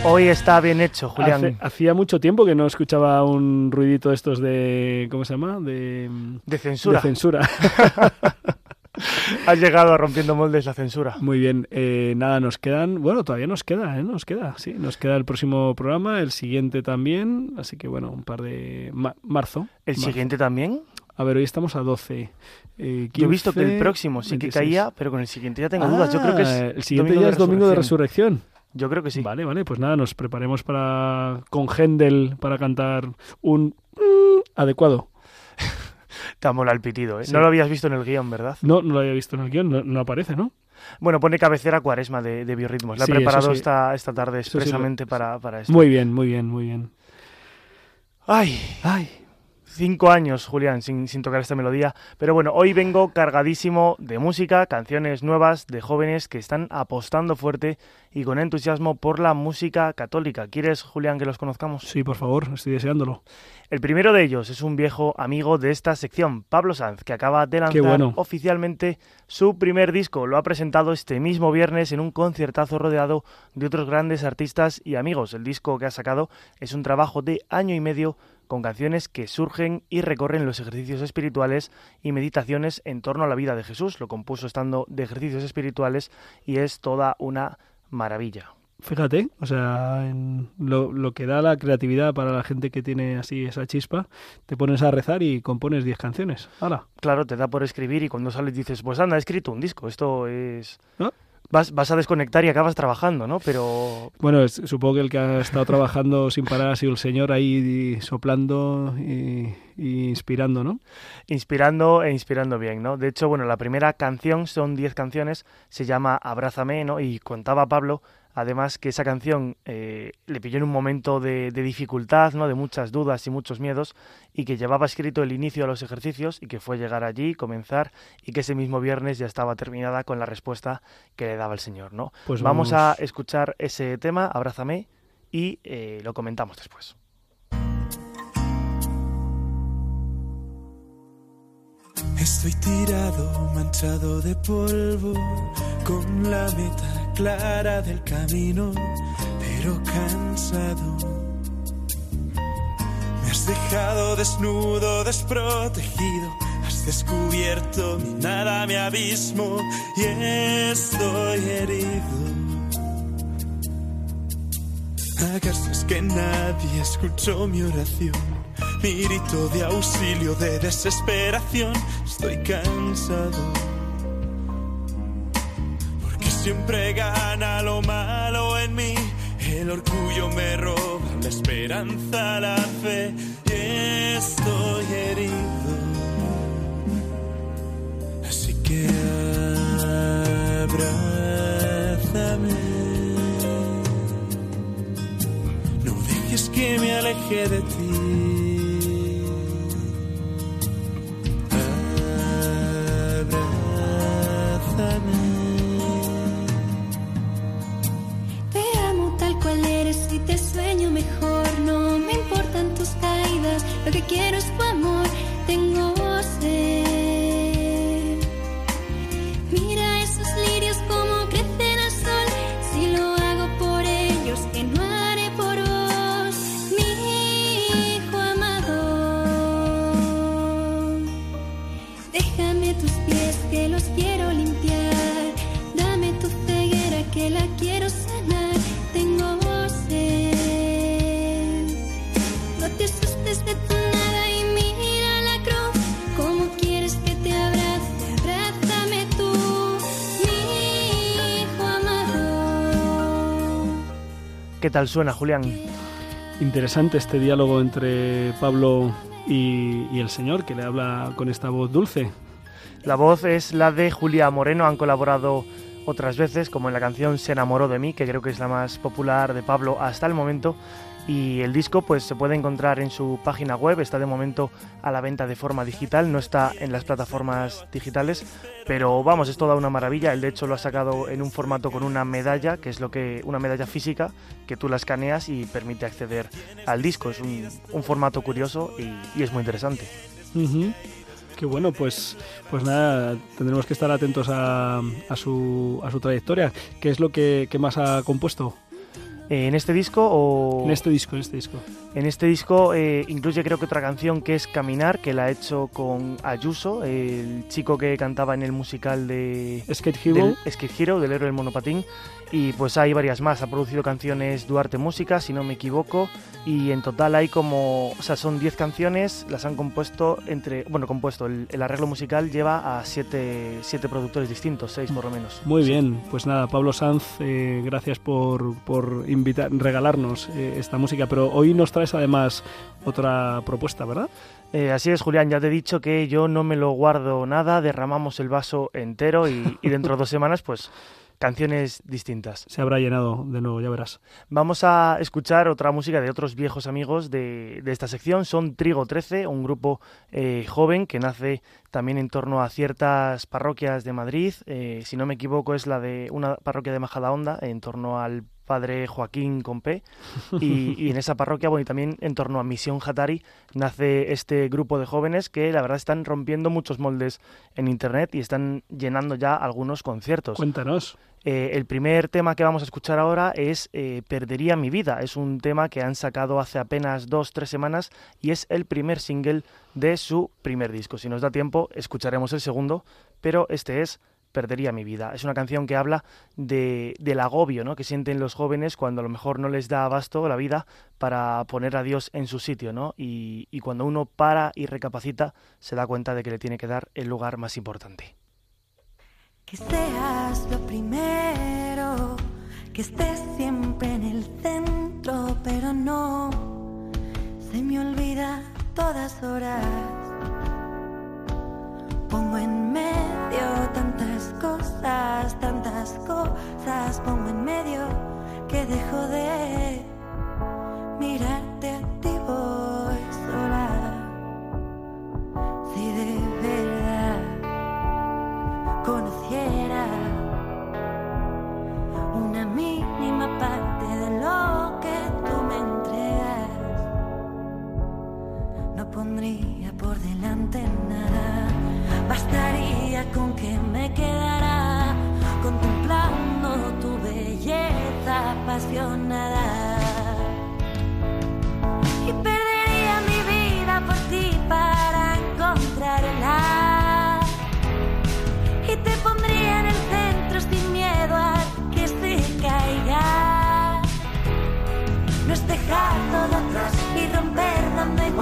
Hoy está bien hecho, Julián. Hace, hacía mucho tiempo que no escuchaba un ruidito estos de. ¿Cómo se llama? De, de censura. De censura. Has llegado a rompiendo moldes la censura. Muy bien, eh, nada, nos quedan, bueno, todavía nos queda, ¿eh? nos queda, sí, nos queda el próximo programa, el siguiente también, así que bueno, un par de ma marzo. ¿El marzo. siguiente también? A ver, hoy estamos a 12. Eh, 15, Yo he visto que el próximo sí 26. que caía, pero con el siguiente ya tengo ah, dudas. Yo creo que es el siguiente ya es domingo de resurrección. Yo creo que sí. Vale, vale, pues nada, nos preparemos para con Händel para cantar un adecuado. Te mola el pitido, ¿eh? Sí. No lo habías visto en el guion, ¿verdad? No, no lo había visto en el guion, no, no aparece, ¿no? Bueno, pone cabecera cuaresma de, de biorritmos. La sí, he preparado sí. esta, esta tarde expresamente para, para esto. Muy bien, muy bien, muy bien. Ay, ay. Cinco años, Julián, sin, sin, tocar esta melodía. Pero bueno, hoy vengo cargadísimo de música, canciones nuevas de jóvenes que están apostando fuerte y con entusiasmo por la música católica. ¿Quieres, Julián, que los conozcamos? Sí, por favor, estoy deseándolo. El primero de ellos es un viejo amigo de esta sección, Pablo Sanz, que acaba de lanzar bueno. oficialmente su primer disco. Lo ha presentado este mismo viernes en un conciertazo rodeado de otros grandes artistas y amigos. El disco que ha sacado es un trabajo de año y medio con canciones que surgen y recorren los ejercicios espirituales y meditaciones en torno a la vida de Jesús. Lo compuso estando de ejercicios espirituales y es toda una maravilla. Fíjate, o sea, en lo, lo, que da la creatividad para la gente que tiene así esa chispa, te pones a rezar y compones 10 canciones. ¡Hala! Claro, te da por escribir y cuando sales dices, pues anda, he escrito un disco, esto es... ¿No? Vas, vas, a desconectar y acabas trabajando, ¿no? Pero... Bueno, es, supongo que el que ha estado trabajando sin parar ha sido el señor ahí soplando y, y, inspirando, ¿no? Inspirando e inspirando bien, ¿no? De hecho, bueno, la primera canción, son 10 canciones, se llama Abrázame, ¿no? Y contaba Pablo, además, que esa canción eh, le pilló en un momento de, de, dificultad, ¿no? De muchas dudas y muchos miedos, y que llevaba escrito el inicio a los ejercicios y que fue llegar allí, comenzar, y que ese mismo viernes ya estaba terminada con la respuesta que le daba el Señor, ¿no? Pues vamos, vamos a escuchar ese tema, Abrázame, y eh, lo comentamos después. Estoy tirado, manchado de polvo, con la meta clara del camino, pero cansado. Me has dejado desnudo, desprotegido, has descubierto mi nada, mi abismo y estoy herido. ¿Acaso es que nadie escuchó mi oración? Mi grito de auxilio, de desesperación. Estoy cansado. Porque siempre gana lo malo en mí. El orgullo me roba la esperanza, la fe. Y estoy herido. Así que abrázame. No dejes que me aleje de ti. Sueño mejor. No me importan tus caídas, lo que quiero es ¿Qué tal suena, Julián? Interesante este diálogo entre Pablo y, y el Señor, que le habla con esta voz dulce. La voz es la de Julia Moreno, han colaborado otras veces, como en la canción Se enamoró de mí, que creo que es la más popular de Pablo hasta el momento. Y el disco pues se puede encontrar en su página web, está de momento a la venta de forma digital, no está en las plataformas digitales, pero vamos, es toda una maravilla. Él de hecho lo ha sacado en un formato con una medalla, que es lo que una medalla física que tú la escaneas y permite acceder al disco. Es un, formato curioso y, es muy interesante. Qué bueno, pues, pues nada, tendremos que estar atentos a, a su, a su trayectoria. ¿Qué es lo que, que más ha compuesto ¿En este disco o...? en este disco? En este disco. En este disco eh, incluye creo que otra canción que es Caminar, que la ha hecho con Ayuso, el chico que cantaba en el musical de Skate Hero. del Skate Hero, del héroe del monopatín. Y pues hay varias más. Ha producido canciones Duarte Música, si no me equivoco. Y en total hay como... O sea, son 10 canciones, las han compuesto entre... Bueno, compuesto, el, el arreglo musical lleva a 7 siete productores distintos, 6 por lo menos. Muy bien, pues nada, Pablo Sanz, eh, gracias por, por invitar, regalarnos eh, esta música, pero hoy nos traes además otra propuesta, ¿verdad? Eh, así es, Julián, ya te he dicho que yo no me lo guardo nada, derramamos el vaso entero y, y dentro de dos semanas, pues canciones distintas. Se habrá llenado de nuevo, ya verás. Vamos a escuchar otra música de otros viejos amigos de, de esta sección. Son Trigo 13, un grupo eh, joven que nace también en torno a ciertas parroquias de Madrid. Eh, si no me equivoco, es la de una parroquia de Majadahonda, en torno al padre Joaquín Compé. Y, y en esa parroquia, bueno, y también en torno a Misión Hatari, nace este grupo de jóvenes que la verdad están rompiendo muchos moldes en internet y están llenando ya algunos conciertos. Cuéntanos. Eh, el primer tema que vamos a escuchar ahora es eh, Perdería mi vida. Es un tema que han sacado hace apenas dos, tres semanas y es el primer single de su primer disco. Si nos da tiempo, escucharemos el segundo, pero este es Perdería mi vida. Es una canción que habla de, del agobio ¿no? que sienten los jóvenes cuando a lo mejor no les da abasto la vida para poner a Dios en su sitio. ¿no? Y, y cuando uno para y recapacita, se da cuenta de que le tiene que dar el lugar más importante. Que seas lo primero, que estés siempre en el centro, pero no se me olvida todas horas. Pongo en medio tantas cosas, tantas cosas, pongo en medio que dejo de mirarte a ti voy sola. Si de verdad conociera una mínima parte de lo pondría por delante nada. Bastaría con que me quedara contemplando tu belleza apasionada.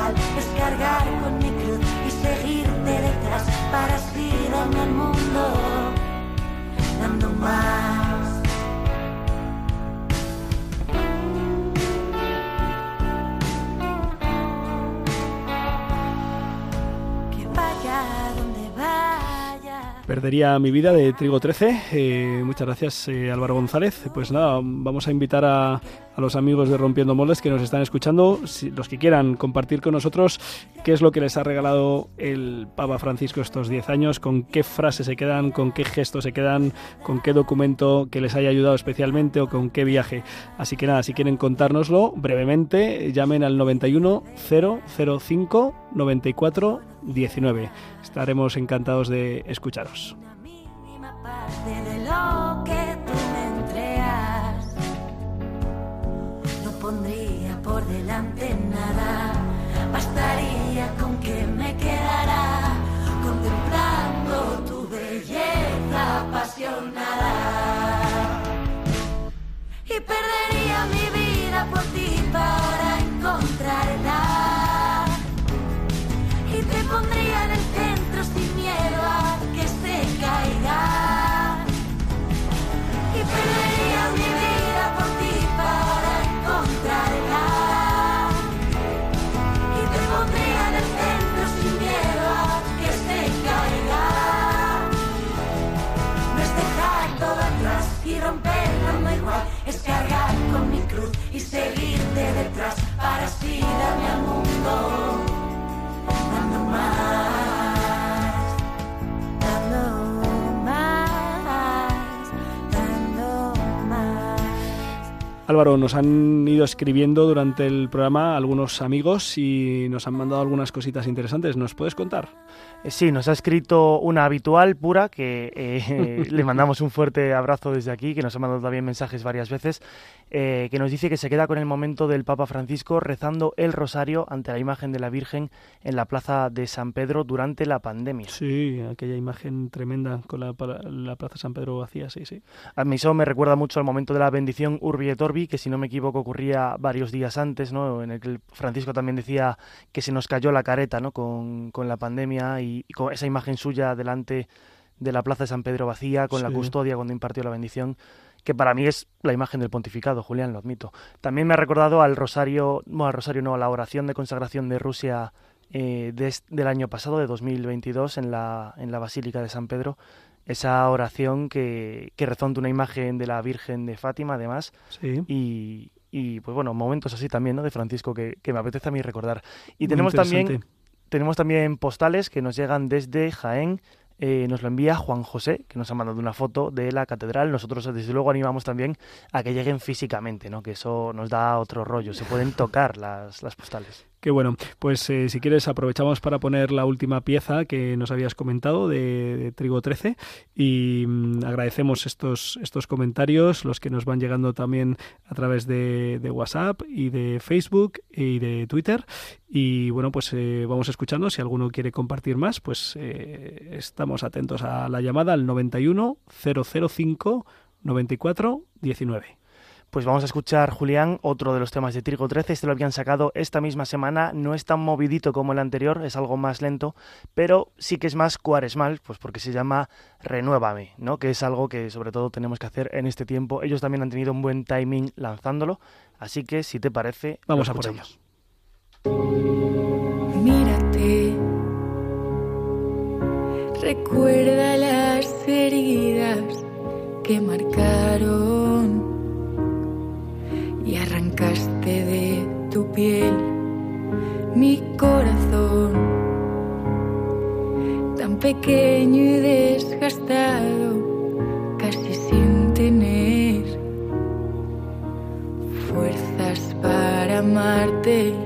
igual es cargar con micro y seguirte detrás para así darme al mundo dando más. Perdería mi vida de Trigo 13. Eh, muchas gracias, eh, Álvaro González. Pues nada, vamos a invitar a, a los amigos de Rompiendo Moldes que nos están escuchando, si- los que quieran compartir con nosotros qué es lo que les ha regalado el Papa Francisco estos 10 años, con qué frase se quedan, con qué gesto se quedan, con qué documento que les haya ayudado especialmente o con qué viaje. Así que nada, si quieren contárnoslo brevemente, llamen al 91 005 94 19. Estaremos encantados de escucharos. parte de lo que tú me entregas. No pondría por delante nada, bastaría con que me quedara contemplando tu belleza apasionada. Y perdería mi vida por ti Es cargar con mi cruz y seguirte detrás para así darme al mundo. Dando más, Álvaro, nos han ido escribiendo durante el programa algunos amigos y nos han mandado algunas cositas interesantes. ¿Nos puedes contar? Eh, Sí, nos ha escrito una habitual pura que eh, le mandamos un fuerte abrazo desde aquí, que nos ha mandado también mensajes varias veces, eh, que nos dice que se queda con el momento del Papa Francisco rezando el rosario ante la imagen de la Virgen en la plaza de San Pedro durante la pandemia. Sí, aquella imagen tremenda con la, la Plaza San Pedro vacía, sí, sí. A mí eso me recuerda mucho al momento de la bendición Urbi et Orbi, que si no me equivoco ocurría varios días antes, ¿no? En el que Francisco también decía que se nos cayó la careta, ¿no? Con, con la pandemia y, y con esa imagen suya delante de la plaza de San Pedro vacía, con la custodia cuando impartió la bendición, que para mí es la imagen del pontificado, Julián, lo admito. También me ha recordado al rosario, no al rosario, no, a la oración de consagración de Rusia eh, des- del año pasado, de 2022, en la, en la Basílica de San Pedro, esa oración que, que rezó ante una imagen de la Virgen de Fátima, además, Sí. y, y, pues bueno, momentos así también, ¿no? De Francisco que, que me apetece a mí recordar. Y tenemos también, tenemos también postales que nos llegan desde Jaén. eh, nos lo envía Juan José, que nos ha mandado una foto de la catedral. Nosotros, desde luego, animamos también a que lleguen físicamente, ¿no? Que eso nos da otro rollo. Se pueden tocar las, las postales. Qué bueno. Pues eh, si quieres aprovechamos para poner la última pieza que nos habías comentado de, Trigo 13 y mm, agradecemos estos, estos comentarios, los que nos van llegando también a través de, de WhatsApp y de Facebook y de Twitter. Y bueno, pues eh, vamos escuchando. Si alguno quiere compartir más, pues eh, estamos atentos a la llamada al 91 005 94 19. Pues vamos a escuchar, Julián, otro de los temas de Trigo 13. Este lo habían sacado esta misma semana. No es tan movidito como el anterior, es algo más lento, pero sí que es más cuaresmal, pues porque se llama Renuévame, ¿no? Que es algo que sobre todo tenemos que hacer en este tiempo. Ellos también han tenido un buen timing lanzándolo, así que si te parece, Vamos a por escuchamos. Mírate, recuerda las heridas que marcaron y arrancaste de tu piel mi corazón, tan pequeño y desgastado, casi sin tener fuerzas para amarte.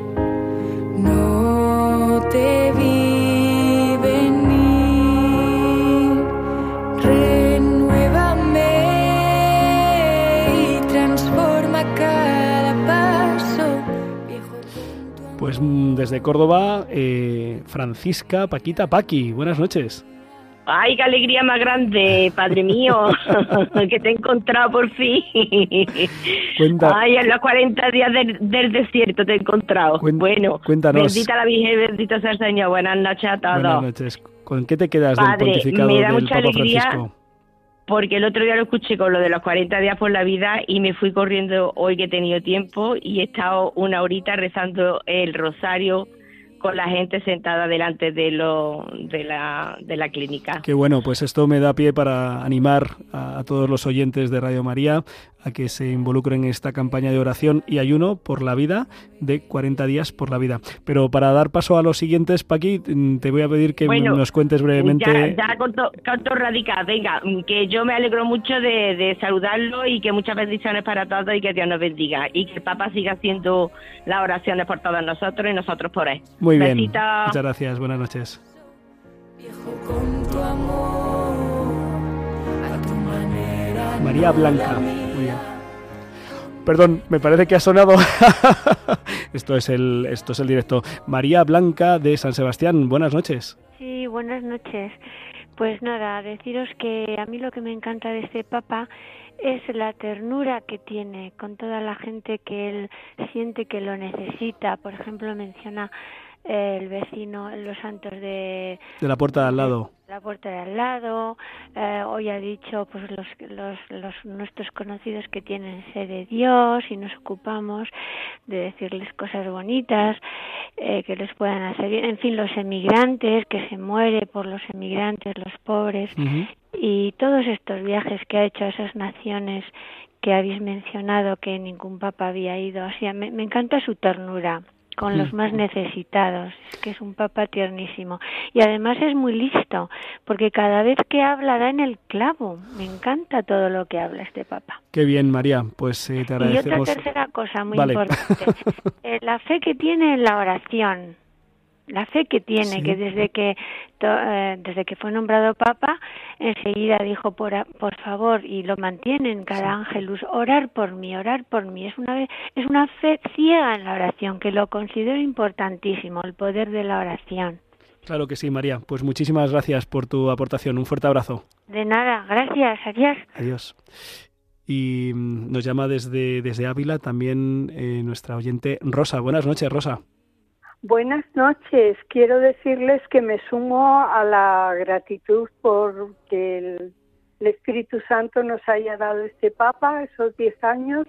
Mm, desde Córdoba, eh, Francisca Paquita Paqui. Buenas noches. Ay, qué alegría más grande, padre mío, que te he encontrado por fin. Cuenta- Ay, en los 40 días del, del desierto te he encontrado. bueno, cuéntanos. bendita la Virgen, bendito sea el Señor. Buenas noches a todos. Buenas noches. ¿Con qué te quedas del pontificado me da del mucha Papa alegría Francisco? Porque el otro día lo escuché con lo de los 40 días por la vida y me fui corriendo hoy que he tenido tiempo y he estado una horita rezando el rosario con la gente sentada delante de lo de la, de la clínica. Qué bueno, pues esto me da pie para animar a, a todos los oyentes de Radio María a que se involucren en esta campaña de oración y ayuno por la vida de 40 días por la vida. Pero para dar paso a los siguientes, Paqui, mm, te voy a pedir que Bueno, nos cuentes brevemente. Ya, ya corto, corto radical, venga, mm, que yo me alegro mucho de, de saludarlo y que muchas bendiciones para todos y que Dios nos bendiga y que el Papa siga haciendo las oraciones por todos nosotros y nosotros por él. Muy bien. Muchas gracias. Buenas noches. con tu amor, a tu manera. María Blanca. Perdón, me parece que ha sonado. esto es el esto es el directo. María Blanca de San Sebastián. Buenas noches. Sí, buenas noches. Pues nada, deciros que a mí lo que me encanta de este Papa es la ternura que tiene con toda la gente que él siente que lo necesita. Por ejemplo, menciona el vecino, los santos de De la puerta de al lado. la puerta de al lado. eh, hoy ha dicho pues los, los, los nuestros conocidos que tienen sed de Dios y nos ocupamos de decirles cosas bonitas eh, que les puedan hacer bien. En fin, los emigrantes que se muere por los emigrantes, los pobres y todos estos viajes que ha hecho a esas naciones que habéis mencionado que ningún papa había ido. O sea, me, me encanta su ternura con los más necesitados. Es que es un papa tiernísimo. Y además es muy listo, porque cada vez que habla da en el clavo. Me encanta todo lo que habla este papa. Qué bien, María. Pues eh, te Y otra agradecemos. tercera cosa muy Vale. importante. Eh, la fe que tiene en la oración. La fe que tiene, Sí. que desde que to- eh, desde que fue nombrado papa, enseguida dijo por, por favor y lo mantiene en cada ángelus, orar por mí, orar por mí. Es una es una fe ciega en la oración que lo considero importantísimo, el poder de la oración. Claro que sí, María. Pues muchísimas gracias por tu aportación. Un fuerte abrazo. De nada, gracias, adiós. Adiós. Y mm, nos llama desde, desde Ávila también eh, nuestra oyente Rosa. Buenas noches, Rosa. Buenas noches. Quiero decirles que me sumo a la gratitud por que el, Espíritu Santo nos haya dado este Papa, esos 10 años,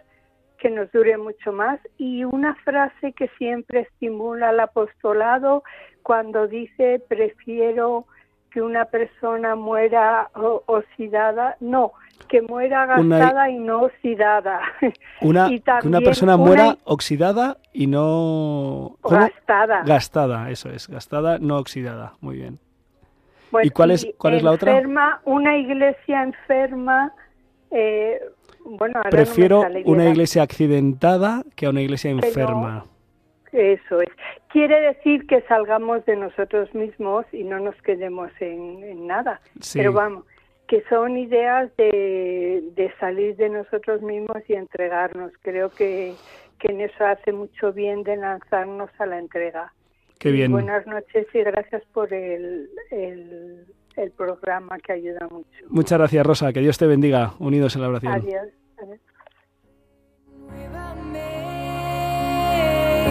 que nos dure mucho más. Y una frase que siempre estimula al apostolado cuando dice prefiero que una persona muera oxidada, no, que muera Una- gastada y no oxidada. Una, Y que una persona una- muera oxidada y no... ¿Cómo? Gastada. Gastada, eso es. Gastada, no oxidada. Muy bien. Pues ¿Y cuál es- cuál es la otra? Enferma, una iglesia enferma. eh, bueno, ahora no me Prefiero una iglesia accidentada que a una iglesia enferma. Eso es. Quiere decir que salgamos de nosotros mismos y no nos quedemos en, en nada. Sí. Pero vamos, que son ideas de, de salir de nosotros mismos y entregarnos. Creo que, que en eso hace mucho bien de lanzarnos a la entrega. Qué Y bien. Buenas noches y gracias por el, el, el programa que ayuda mucho. Muchas gracias, Rosa. Que Dios te bendiga. Unidos en la oración. Adiós. Adiós.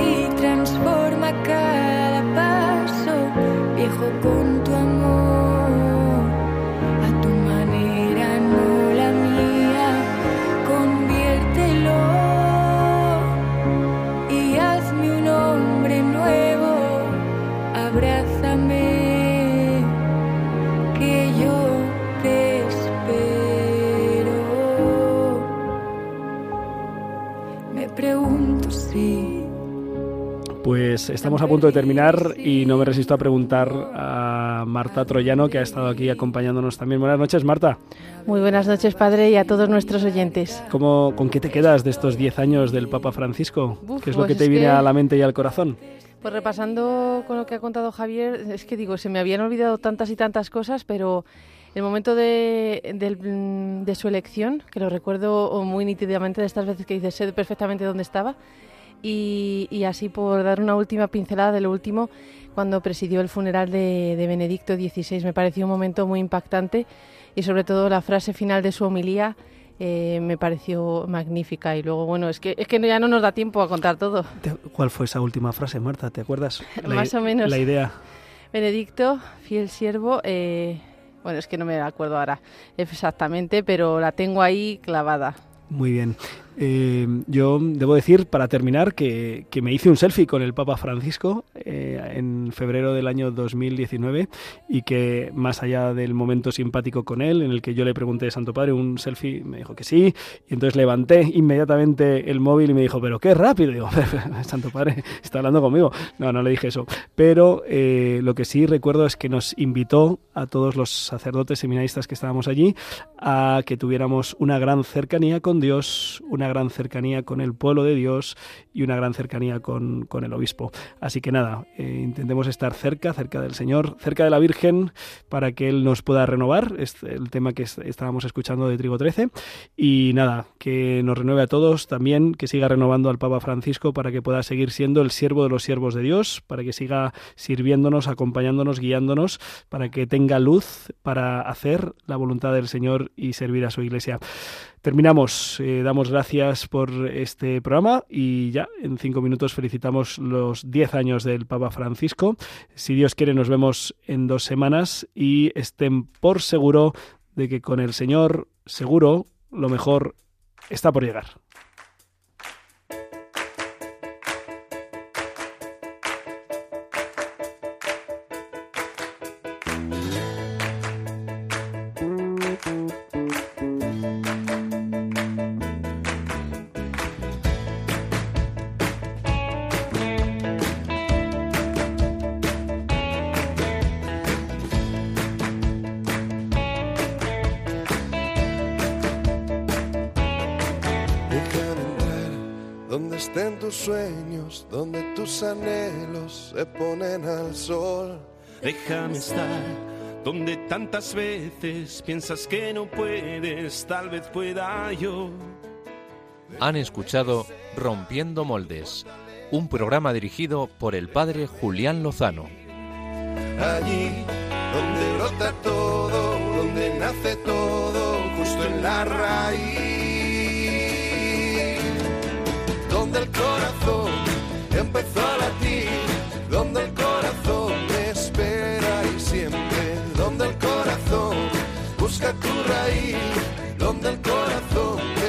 y transforma cada paso, viejo con Pues estamos a punto de terminar y no me resisto a preguntar a Marta Troyano, que ha estado aquí acompañándonos también. Buenas noches, Marta. Muy buenas noches, padre, y a todos nuestros oyentes. ¿Cómo, ¿Con qué te quedas de estos 10 años del Papa Francisco? Uf, ¿Qué es lo pues que te es viene que- a la mente y al corazón? Pues repasando con lo que ha contado Javier, es que digo, se me habían olvidado tantas y tantas cosas, pero el momento de, de su elección, que lo recuerdo muy nítidamente de estas veces que dices, sé perfectamente dónde estaba, y, y así por dar una última pincelada de lo último, cuando presidió el funeral de, de Benedicto XVI, me pareció un momento muy impactante y sobre todo la frase final de su homilía eh, me pareció magnífica y luego bueno es que es que ya no nos da tiempo a contar todo ¿Cuál fue esa última frase, Marta? ¿Te acuerdas? La Más o menos. La idea. Benedicto, fiel siervo, eh, bueno, es que no me acuerdo ahora exactamente, pero la tengo ahí clavada. Muy bien. Eh, yo debo decir, para terminar, que, que, me hice un selfie con el Papa Francisco eh, en febrero del año 2019 y que más allá del momento simpático con él, en el que yo le pregunté, Santo Padre, un selfie, me dijo que sí, y entonces levanté inmediatamente el móvil y me dijo, pero qué rápido, digo, Santo Padre, está hablando conmigo. No, no le dije eso, pero eh, lo que sí recuerdo es que nos invitó a todos los sacerdotes seminaristas que estábamos allí a que tuviéramos una gran cercanía con Dios, una gran cercanía con el pueblo de Dios y una gran cercanía con, con el obispo. Así que nada, eh, intentemos estar cerca, cerca del Señor, cerca de la Virgen, para que Él nos pueda renovar, es el tema que estábamos escuchando de Trigo 13. Y nada, que nos renueve a todos también, que siga renovando al Papa Francisco para que pueda seguir siendo el siervo de los siervos de Dios, para que siga sirviéndonos, acompañándonos, guiándonos, para que tenga luz para hacer la voluntad del Señor y servir a su iglesia. Terminamos, eh, damos gracias por este programa y ya en cinco minutos felicitamos los diez años del Papa Francisco. Si Dios quiere nos vemos en dos semanas y estén por seguro de que con el Señor seguro lo mejor está por llegar. Tus anhelos se ponen al sol. Déjame estar donde tantas veces piensas que no puedes, tal vez pueda yo. Han escuchado Rompiendo Moldes, un programa dirigido por el padre Julián Lozano. Allí donde brota todo, donde nace todo, justo en la raíz donde el corazón empezó busca tu raíz, donde el corazón